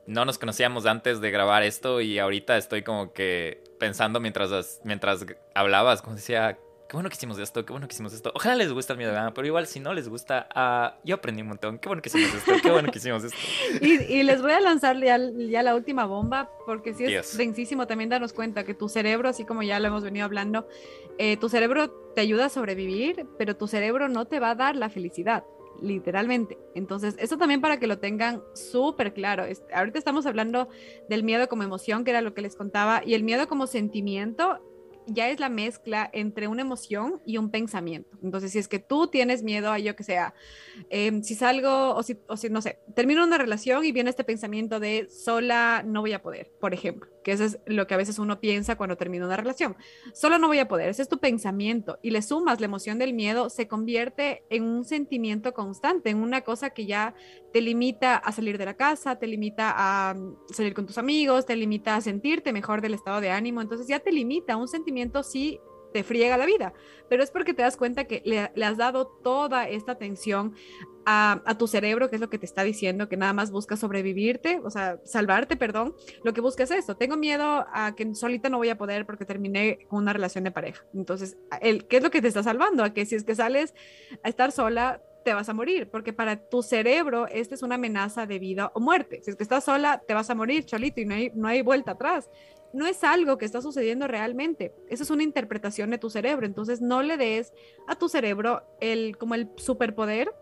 Speaker 1: no nos conocíamos antes de grabar esto y ahorita estoy como que pensando mientras, hablabas, como decía, qué bueno que hicimos esto, qué bueno que hicimos esto. Ojalá les guste el miedo, pero igual si no les gusta, uh, yo aprendí un montón, qué bueno que hicimos esto, qué bueno que hicimos esto.
Speaker 3: y, les voy a lanzar ya, la última bomba, porque sí es densísimo también darnos cuenta que tu cerebro, así como ya lo hemos venido hablando, eh, tu cerebro te ayuda a sobrevivir, pero tu cerebro no te va a dar la felicidad literalmente. Entonces, eso también para que lo tengan súper claro. ahorita estamos hablando del miedo como emoción, que era lo que les contaba, y el miedo como sentimiento ya es la mezcla entre una emoción y un pensamiento. Entonces, si es que tú tienes miedo a yo que sea, em, si salgo o si, o si, no sé, termino una relación y viene este pensamiento de sola no voy a poder, por ejemplo, que eso es lo que a veces uno piensa cuando termina una relación. Sola no voy a poder, ese es tu pensamiento y le sumas la emoción del miedo, se convierte en un sentimiento constante, en una cosa que ya te limita a salir de la casa, te limita a mm, salir con tus amigos, te limita a sentirte mejor del estado de ánimo, entonces ya te limita un sentimiento sí te friega la vida, pero es porque te das cuenta que le, has dado toda esta atención a, tu cerebro, que es lo que te está diciendo, que nada más busca sobrevivirte, o sea, salvarte, perdón, lo que busca es esto, tengo miedo a que solita no voy a poder porque terminé con una relación de pareja. Entonces, el, ¿qué es lo que te está salvando? A que si es que sales a estar sola, te vas a morir, porque para tu cerebro esta es una amenaza de vida o muerte. Si es que estás sola, te vas a morir, cholito, y no hay, no hay vuelta atrás. No es algo que está sucediendo realmente. Eso es una interpretación de tu cerebro. Entonces no le des a tu cerebro el, como el superpoder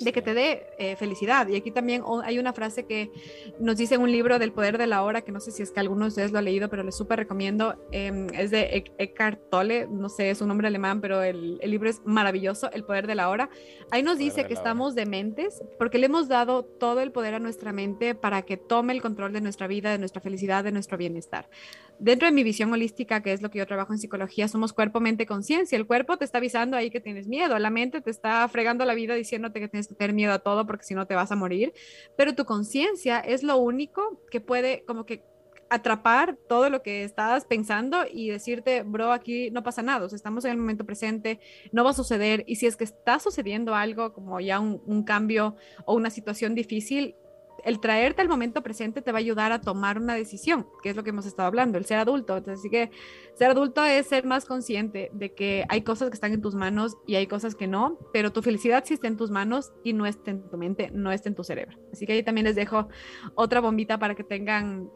Speaker 3: de que te dé eh, felicidad. Y aquí también hay una frase que nos dice en un libro del poder de la hora, que no sé si es que alguno de ustedes lo ha leído, pero les súper recomiendo. Em, es de Eckhart Tolle, no sé, es un nombre alemán, pero el, el, libro es maravilloso, El poder de la hora. Ahí nos dice que estamos dementes porque le hemos dado todo el poder a nuestra mente para que tome el control de nuestra vida, de nuestra felicidad, de nuestro bienestar dentro de mi visión holística, que es lo que yo trabajo en psicología, somos cuerpo, mente, conciencia. El cuerpo te está avisando ahí que tienes miedo, la mente te está fregando la vida diciéndote que tienes que tener miedo a todo porque si no te vas a morir, pero tu conciencia es lo único que puede como que atrapar todo lo que estás pensando y decirte, bro, aquí no pasa nada, o sea, estamos en el momento presente, no va a suceder, y si es que está sucediendo algo como ya un, un cambio o una situación difícil, el traerte al momento presente te va a ayudar a tomar una decisión, que es lo que hemos estado hablando, el ser adulto. Así que ser adulto es ser más consciente de que hay cosas que están en tus manos y hay cosas que no, pero tu felicidad sí está en tus manos y no está en tu mente, no está en tu cerebro. Así que ahí también les dejo otra bombita para que tengan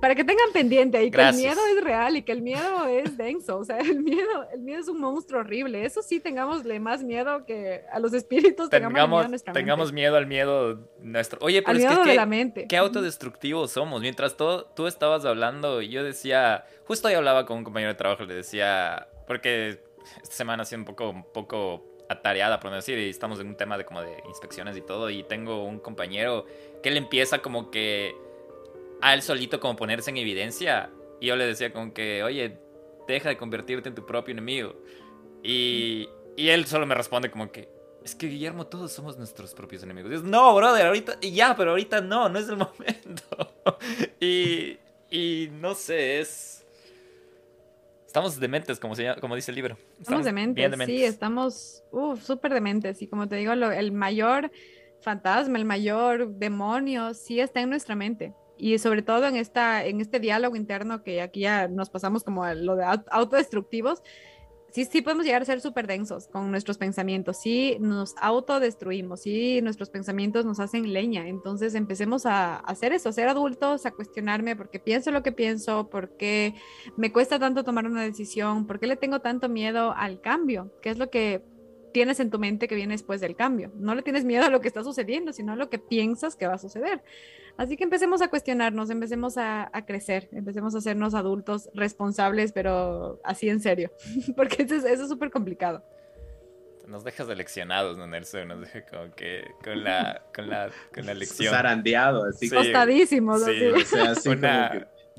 Speaker 3: para que tengan pendiente y que el miedo es real y que el miedo es denso, o sea, el miedo, el miedo es un monstruo horrible. Eso sí, tengámosle más miedo que a los espíritus,
Speaker 1: tengamos, tengamos miedo, tengamos miedo al miedo nuestro. Oye, pero es que, qué, qué autodestructivos somos. Mientras todo, tú estabas hablando, yo decía, justo ahí hablaba con un compañero de trabajo, le decía, porque esta semana ha sido un poco, un poco atareada, por no decir, y estamos en un tema de como de inspecciones y todo, y tengo un compañero que él empieza como que a él solito como ponerse en evidencia. Y yo le decía como que, oye, deja de convertirte en tu propio enemigo. Y, y él solo me responde como que, es que Guillermo, todos somos nuestros propios enemigos. no, brother, ahorita, ya, pero ahorita no, no es el momento. y, y no sé, es... Estamos dementes, como, se como dice el libro.
Speaker 3: Estamos, dementes, sí, estamos súper dementes. Y como te digo, el mayor fantasma, el mayor demonio, sí está en nuestra mente y sobre todo en, esta, en este diálogo interno que aquí ya nos pasamos como a lo de autodestructivos, sí, sí podemos llegar a ser súper densos con nuestros pensamientos, sí nos autodestruimos, sí nuestros pensamientos nos hacen leña, entonces empecemos a, hacer eso, a ser adultos, a cuestionarme por qué pienso lo que pienso, por qué me cuesta tanto tomar una decisión, por qué le tengo tanto miedo al cambio, qué es lo que tienes en tu mente que viene después del cambio. No le tienes miedo a lo que está sucediendo, sino a lo que piensas que va a suceder. Así que empecemos a cuestionarnos, empecemos a, crecer, empecemos a hacernos adultos responsables, pero así en serio, porque eso es súper complicado.
Speaker 1: Nos dejas deleccionados, ¿no, Nelson? Nos deja como que con la, con la, con la lección.
Speaker 2: Zarandeado, así.
Speaker 3: Sí. Costadísimos,
Speaker 2: sí. O sea, así como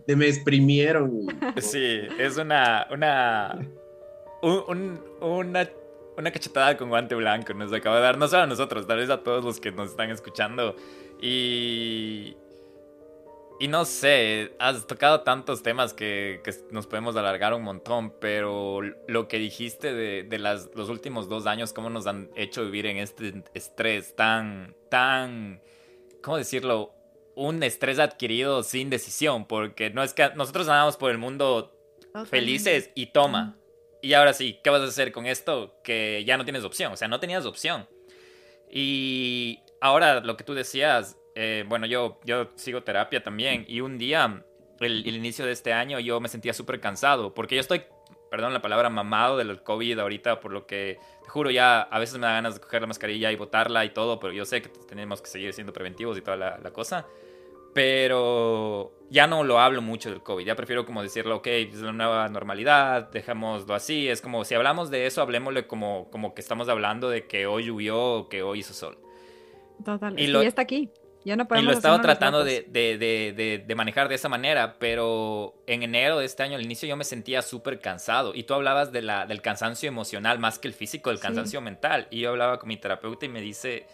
Speaker 2: que me exprimieron.
Speaker 1: Sí, es una, una, un, una una cachetada con guante blanco nos acaba de dar, no solo a nosotros, tal vez a todos los que nos están escuchando. Y. Y no sé, has tocado tantos temas que, que nos podemos alargar un montón, pero lo que dijiste de, de las, los últimos dos años, cómo nos han hecho vivir en este estrés tan, tan, ¿cómo decirlo? Un estrés adquirido sin decisión, porque no es que nosotros andamos por el mundo felices y toma, y ahora sí, ¿qué vas a hacer con esto? Que ya no tienes opción, o sea, no tenías opción. Y ahora lo que tú decías, eh, bueno, yo, yo sigo terapia también y un día, el, inicio de este año, yo me sentía súper cansado porque yo estoy, perdón la palabra, mamado del COVID ahorita, por lo que, te juro, ya a veces me da ganas de coger la mascarilla y botarla y todo, pero yo sé que tenemos que seguir siendo preventivos y toda la, la cosa. Pero ya no lo hablo mucho del COVID, ya prefiero como decirlo, ok, es una nueva normalidad, dejémoslo así, es como si hablamos de eso, hablemosle como, como que estamos hablando de que hoy llovió o que hoy hizo sol.
Speaker 3: Total, y, lo, está aquí. Ya no podemos
Speaker 1: y lo he estado tratando de, de, de, de, manejar de esa manera, pero en enero de este año, al inicio, yo me sentía súper cansado. Y tú hablabas de la, del cansancio emocional más que el físico, del cansancio mental. Y yo hablaba con mi terapeuta y me dice,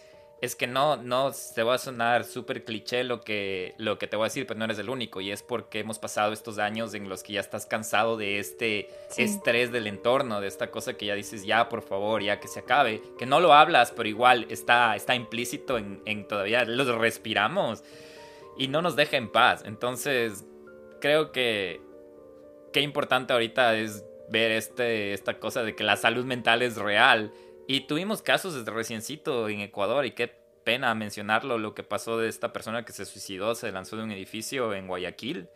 Speaker 1: es que no, no, te va a sonar súper cliché lo que, lo que te voy a decir, pero no eres el único. Y es porque hemos pasado estos años en los que ya estás cansado de este estrés del entorno, de esta cosa que ya dices, ya, por favor, ya que se acabe. Que no lo hablas, pero igual está, está implícito en, en todavía, los respiramos y no nos deja en paz. Entonces, creo que qué importante ahorita es ver este, esta cosa de que la salud mental es real y tuvimos casos desde reciencito en Ecuador y qué pena mencionarlo, lo que pasó de esta persona que se suicidó, se lanzó de un edificio en Guayaquil.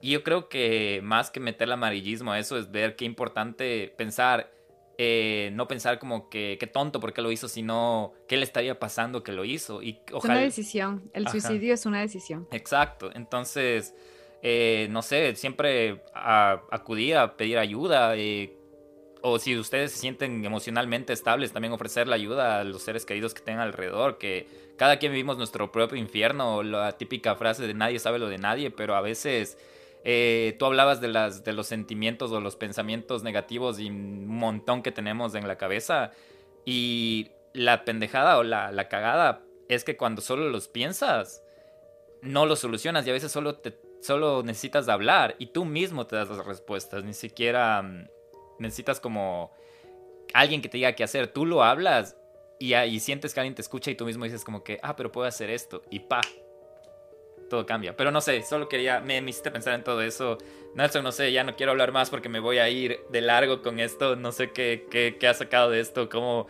Speaker 1: Y yo creo que más que meter el amarillismo a eso es ver qué importante pensar, eh, no pensar como que qué tonto porque lo hizo, sino qué le estaría pasando que lo hizo. Y
Speaker 3: ojalá... Es una decisión, el suicidio es una decisión.
Speaker 1: Exacto, entonces, eh, no sé, siempre acudir a pedir ayuda. Eh, o si ustedes se sienten emocionalmente estables, también ofrecer la ayuda a los seres queridos que tengan alrededor, que cada quien vivimos nuestro propio infierno, la típica frase de nadie sabe lo de nadie, pero a veces eh, tú hablabas de, las, de los sentimientos o los pensamientos negativos y un montón que tenemos en la cabeza, y la pendejada o la, la cagada es que cuando solo los piensas, no los solucionas y a veces solo, te, solo necesitas hablar y tú mismo te das las respuestas, ni siquiera mm, necesitas como alguien que te diga qué hacer. Tú lo hablas y, y sientes que alguien te escucha y tú mismo dices como que, ah, pero puedo hacer esto. Y pa, todo cambia. Pero no sé, solo quería, me, hiciste pensar en todo eso. Nelson, no sé, ya no quiero hablar más porque me voy a ir de largo con esto. No sé qué, qué, qué ha sacado de esto, cómo,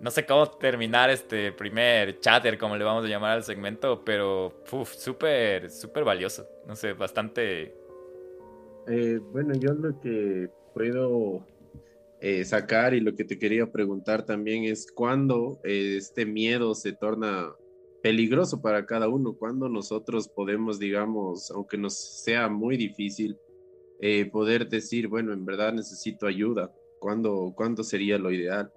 Speaker 1: no sé cómo terminar este primer chatter, como le vamos a llamar al segmento, pero súper, súper valioso. No sé, bastante...
Speaker 2: Eh, bueno, yo lo que puedo eh, sacar y lo que te quería preguntar también es cuándo eh, este miedo se torna peligroso para cada uno, cuándo nosotros podemos, digamos, aunque nos sea muy difícil, eh, poder decir, bueno, en verdad necesito ayuda, ¿cuándo, ¿cuándo sería lo ideal?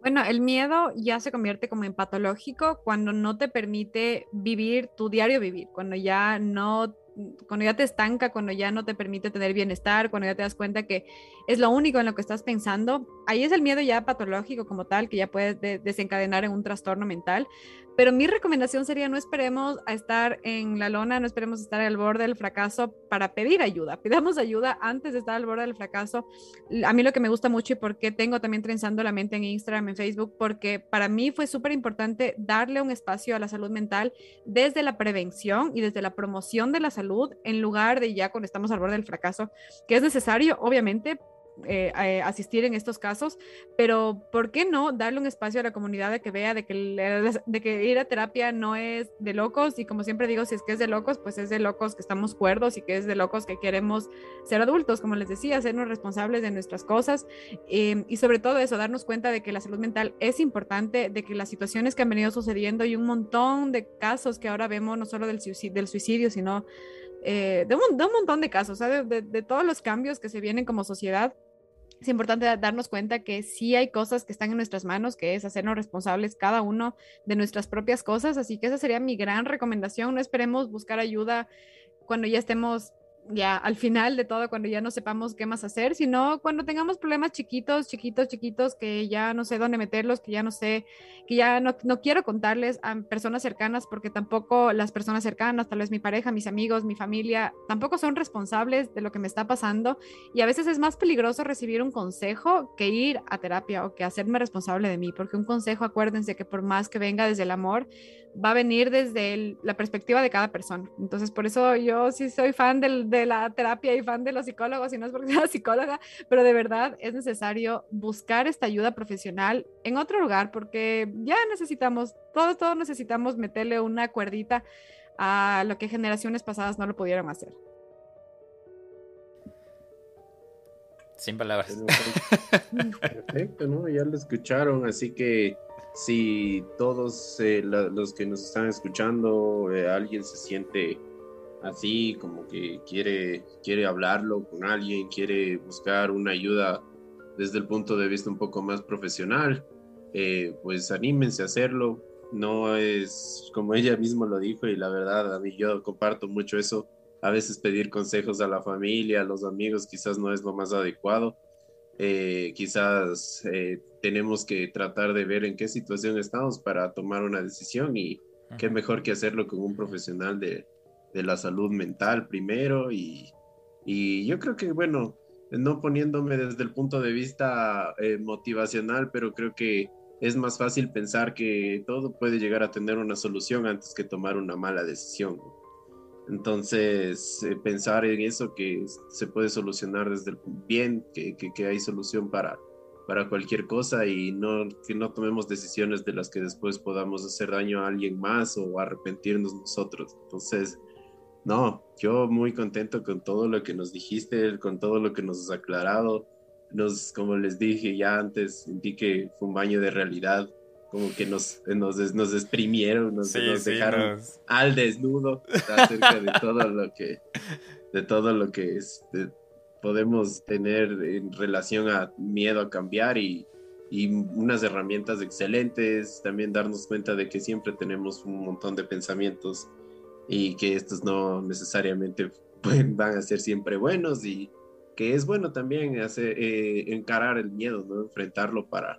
Speaker 3: Bueno, el miedo ya se convierte como en patológico cuando no te permite vivir tu diario vivir, cuando ya no cuando ya te estanca, cuando ya no te permite tener bienestar, cuando ya te das cuenta que es lo único en lo que estás pensando, ahí es el miedo ya patológico como tal, que ya puede desencadenar en un trastorno mental. Pero mi recomendación sería no esperemos a estar en la lona, no esperemos estar al borde del fracaso para pedir ayuda. Pidamos ayuda antes de estar al borde del fracaso. A mí lo que me gusta mucho y porque tengo también trenzando la mente en Instagram, en Facebook, porque para mí fue súper importante darle un espacio a la salud mental desde la prevención y desde la promoción de la salud en lugar de ya cuando estamos al borde del fracaso, que es necesario, obviamente, eh, eh, asistir en estos casos, pero ¿por qué no darle un espacio a la comunidad de que vea de que, de que ir a terapia no es de locos? Y como siempre digo, si es que es de locos, pues es de locos que estamos cuerdos y que es de locos que queremos ser adultos, como les decía, sernos responsables de nuestras cosas em, y sobre todo eso, darnos cuenta de que la salud mental es importante, de que las situaciones que han venido sucediendo y un montón de casos que ahora vemos, no solo del suicidio, del suicidio sino eh, de, un, de, un, montón de casos, de, de, todos los cambios que se vienen como sociedad. Es importante darnos cuenta que sí hay cosas que están en nuestras manos, que es hacernos responsables cada uno de nuestras propias cosas. Así que esa sería mi gran recomendación. No esperemos buscar ayuda cuando ya estemos ya al final de todo, cuando ya no sepamos qué más hacer, sino cuando tengamos problemas chiquitos, chiquitos, chiquitos, que ya no sé dónde meterlos, que ya no sé, que ya no, no, quiero contarles a personas cercanas, porque tampoco las personas cercanas, tal vez mi pareja, mis amigos, mi familia, tampoco son responsables de lo que me está pasando. Y a veces es más peligroso recibir un consejo que ir a terapia o que hacerme responsable de mí, porque un consejo, acuérdense que por más que venga desde el amor, va a venir desde la perspectiva de cada persona. Entonces, por eso yo sí soy fan de la terapia y fan de los psicólogos, y no es porque sea psicóloga, pero de verdad es necesario buscar esta ayuda profesional en otro lugar, porque ya necesitamos, todos, todos necesitamos meterle una cuerdita a lo que generaciones pasadas no lo pudieron hacer.
Speaker 1: Sin palabras.
Speaker 2: Perfecto, ¿no? Ya lo escucharon, así que si todos eh, los que nos están escuchando, eh, alguien se siente así, como que quiere, quiere hablarlo con alguien, quiere buscar una ayuda desde el punto de vista un poco más profesional, eh, pues anímense a hacerlo. No es como ella misma lo dijo y la verdad, a mí yo comparto mucho eso. A veces pedir consejos a la familia, a los amigos, quizás no es lo más adecuado. Quizás tenemos que tratar de ver en qué situación estamos para tomar una decisión y qué mejor que hacerlo con un profesional de, de la salud mental primero y, y, yo creo que, bueno, no poniéndome desde el punto de vista eh, motivacional, pero creo que es más fácil pensar que todo puede llegar a tener una solución antes que tomar una mala decisión. Entonces, eh, pensar en eso que se puede solucionar desde el bien, que, que, hay solución para, para cualquier cosa y no, que no tomemos decisiones de las que después podamos hacer daño a alguien más o arrepentirnos nosotros. Entonces, no, yo muy contento con todo lo que nos dijiste, con todo lo que nos has aclarado. Nos, como les dije ya antes, sentí que fue un baño de realidad, como que nos, nos, nos exprimieron, nos, dejaron al desnudo acerca de todo lo que, de todo lo que es, podemos tener en relación a miedo a cambiar y, unas herramientas excelentes, también darnos cuenta de que siempre tenemos un montón de pensamientos y que estos no necesariamente van a ser siempre buenos y que es bueno también hacer, eh, encarar el miedo, ¿no? enfrentarlo para,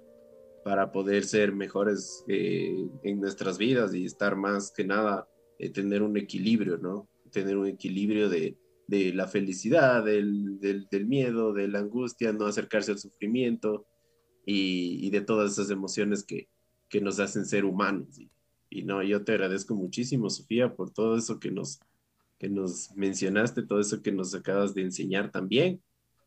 Speaker 2: para poder ser mejores eh, en nuestras vidas y estar más que nada, eh, tener un equilibrio, ¿no? Tener un equilibrio de, de la felicidad, del, del, miedo, de la angustia, no acercarse al sufrimiento y, de todas esas emociones que, que nos hacen ser humanos. Y, y, no, yo te agradezco muchísimo, Sofía, por todo eso que nos, que nos mencionaste, todo eso que nos acabas de enseñar también.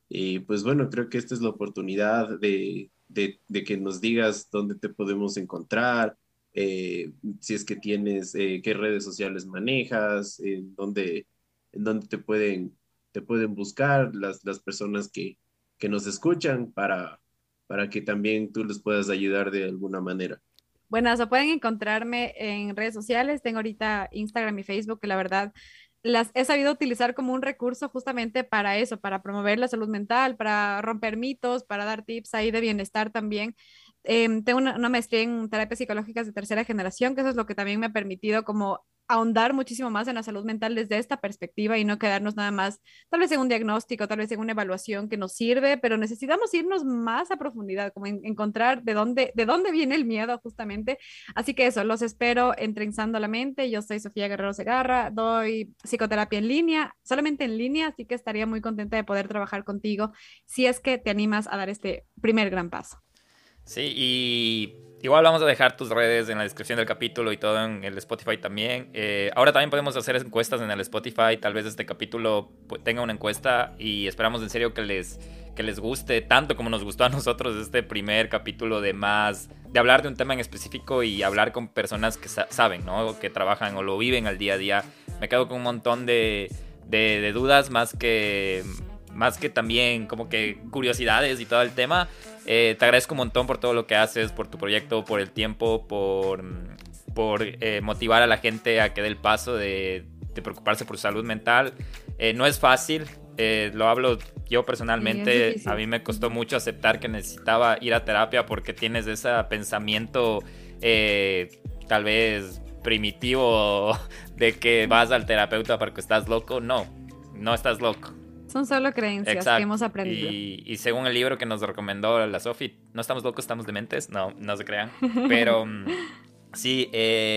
Speaker 2: Y pues bueno, creo que esta es la oportunidad de, de, que nos digas dónde te podemos encontrar, eh, si es que tienes, eh, qué redes sociales manejas, en dónde en donde te pueden, te pueden buscar las, las personas que, que nos escuchan para, para que también tú les puedas ayudar de alguna manera.
Speaker 3: Bueno, o pueden encontrarme en redes sociales. Tengo ahorita Instagram y Facebook, la verdad las he sabido utilizar como un recurso justamente para eso, para promover la salud mental, para romper mitos, para dar tips ahí de bienestar también. Em, tengo una, una, maestría en terapias psicológicas de tercera generación, que eso es lo que también me ha permitido como ahondar muchísimo más en la salud mental desde esta perspectiva y no quedarnos nada más tal vez en un diagnóstico, tal vez en una evaluación que nos sirve, pero necesitamos irnos más a profundidad, como encontrar de dónde, de dónde viene el miedo justamente. Así que eso, los espero en Trenzando la Mente. Yo soy Sofía Guerrero Segarra, doy psicoterapia en línea, solamente en línea, así que estaría muy contenta de poder trabajar contigo si es que te animas a dar este primer gran paso.
Speaker 1: Sí, y igual vamos a dejar tus redes en la descripción del capítulo y todo en el Spotify también. Eh, ahora también podemos hacer encuestas en el Spotify. Tal vez este capítulo tenga una encuesta y esperamos en serio que les, que les guste tanto como nos gustó a nosotros este primer capítulo de más, de hablar de un tema en específico y hablar con personas que saben, ¿no? Que trabajan o lo viven al día a día. Me quedo con un montón de, de, dudas más que, más que también como que curiosidades y todo el tema. Eh, te agradezco un montón por todo lo que haces, por tu proyecto, por el tiempo, por, por eh, motivar a la gente a que dé el paso de, de preocuparse por su salud mental. Eh, no es fácil, eh, lo hablo yo personalmente, a mí me costó mucho aceptar que necesitaba ir a terapia porque tienes ese pensamiento eh, tal vez primitivo de que vas al terapeuta porque estás loco. No, no estás loco.
Speaker 3: Son solo creencias que hemos aprendido.
Speaker 1: Y, según el libro que nos recomendó la Sofi, no estamos locos, estamos dementes. No, no se crean. Pero mm, sí,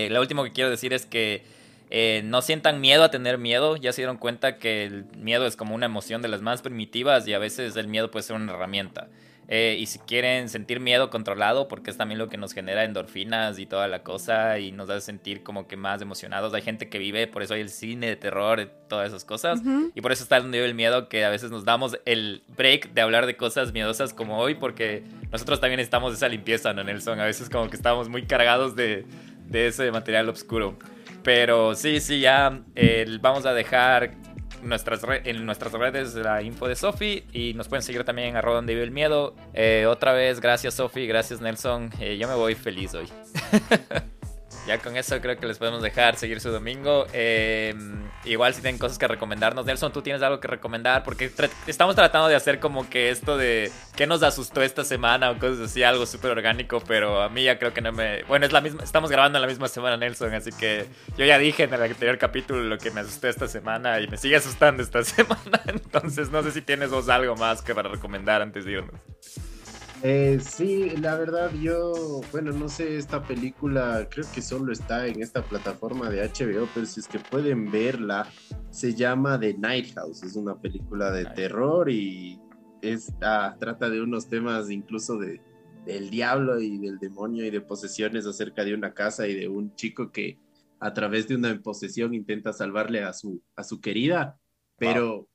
Speaker 1: lo último que quiero decir es que eh, no sientan miedo a tener miedo. Ya se dieron cuenta que el miedo es como una emoción de las más primitivas y a veces el miedo puede ser una herramienta. Eh, y si quieren sentir miedo controlado, porque es también lo que nos genera endorfinas y toda la cosa y nos hace sentir como que más emocionados. Hay gente que vive, por eso hay el cine de terror, todas esas cosas. Y por eso está donde el miedo, que a veces nos damos el break de hablar de cosas miedosas como hoy, porque nosotros también estamos esa limpieza, ¿no, Nelson? A veces como que estamos muy cargados de, de ese material oscuro. Pero sí, sí, ya vamos a dejar nuestras en nuestras redes la info de Sofi y nos pueden seguir también en arroba donde vive el miedo. Eh, otra vez, gracias Sofi, gracias Nelson. Eh, yo me voy feliz hoy. ya con eso creo que les podemos dejar seguir su domingo. Eh, igual si tienen cosas que recomendarnos. Nelson, ¿tú tienes algo que recomendar? Porque estamos tratando de hacer como que esto de qué nos asustó esta semana o cosas así, algo súper orgánico, pero a mí ya creo que no me... Bueno, es la misma, estamos grabando en la misma semana, Nelson, así que yo ya dije en el anterior capítulo lo que me asustó esta semana y me sigue asustando esta semana. Entonces no sé si tienes vos algo más que para recomendar antes de irnos.
Speaker 2: Eh, sí, la verdad yo, bueno, no sé, esta película creo que solo está en esta plataforma de HBO, pero si es que pueden verla, se llama The Night House, es una película de terror y esta, trata de unos temas incluso de, del diablo y del demonio y de posesiones acerca de una casa y de un chico que a través de una posesión intenta salvarle a su, a su querida pero,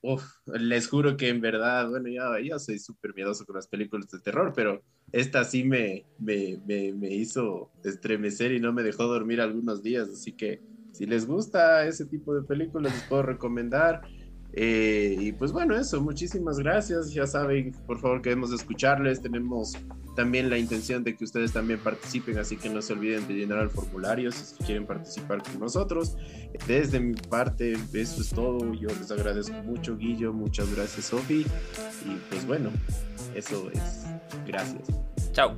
Speaker 2: les juro que en verdad, bueno, ya, ya soy súper miedoso con las películas de terror, pero esta sí me, me, me, hizo estremecer y no me dejó dormir algunos días. Así que si les gusta ese tipo de películas, les puedo recomendar. Eh, y pues bueno, eso, muchísimas gracias. Ya saben, por favor, queremos escucharles. Tenemos también la intención de que ustedes también participen, así que no se olviden de llenar el formulario si quieren participar con nosotros. Desde mi parte, eso es todo. Yo les agradezco mucho, Guillo. Muchas gracias, Sofi. Y pues bueno, eso es. Gracias.
Speaker 1: Chao.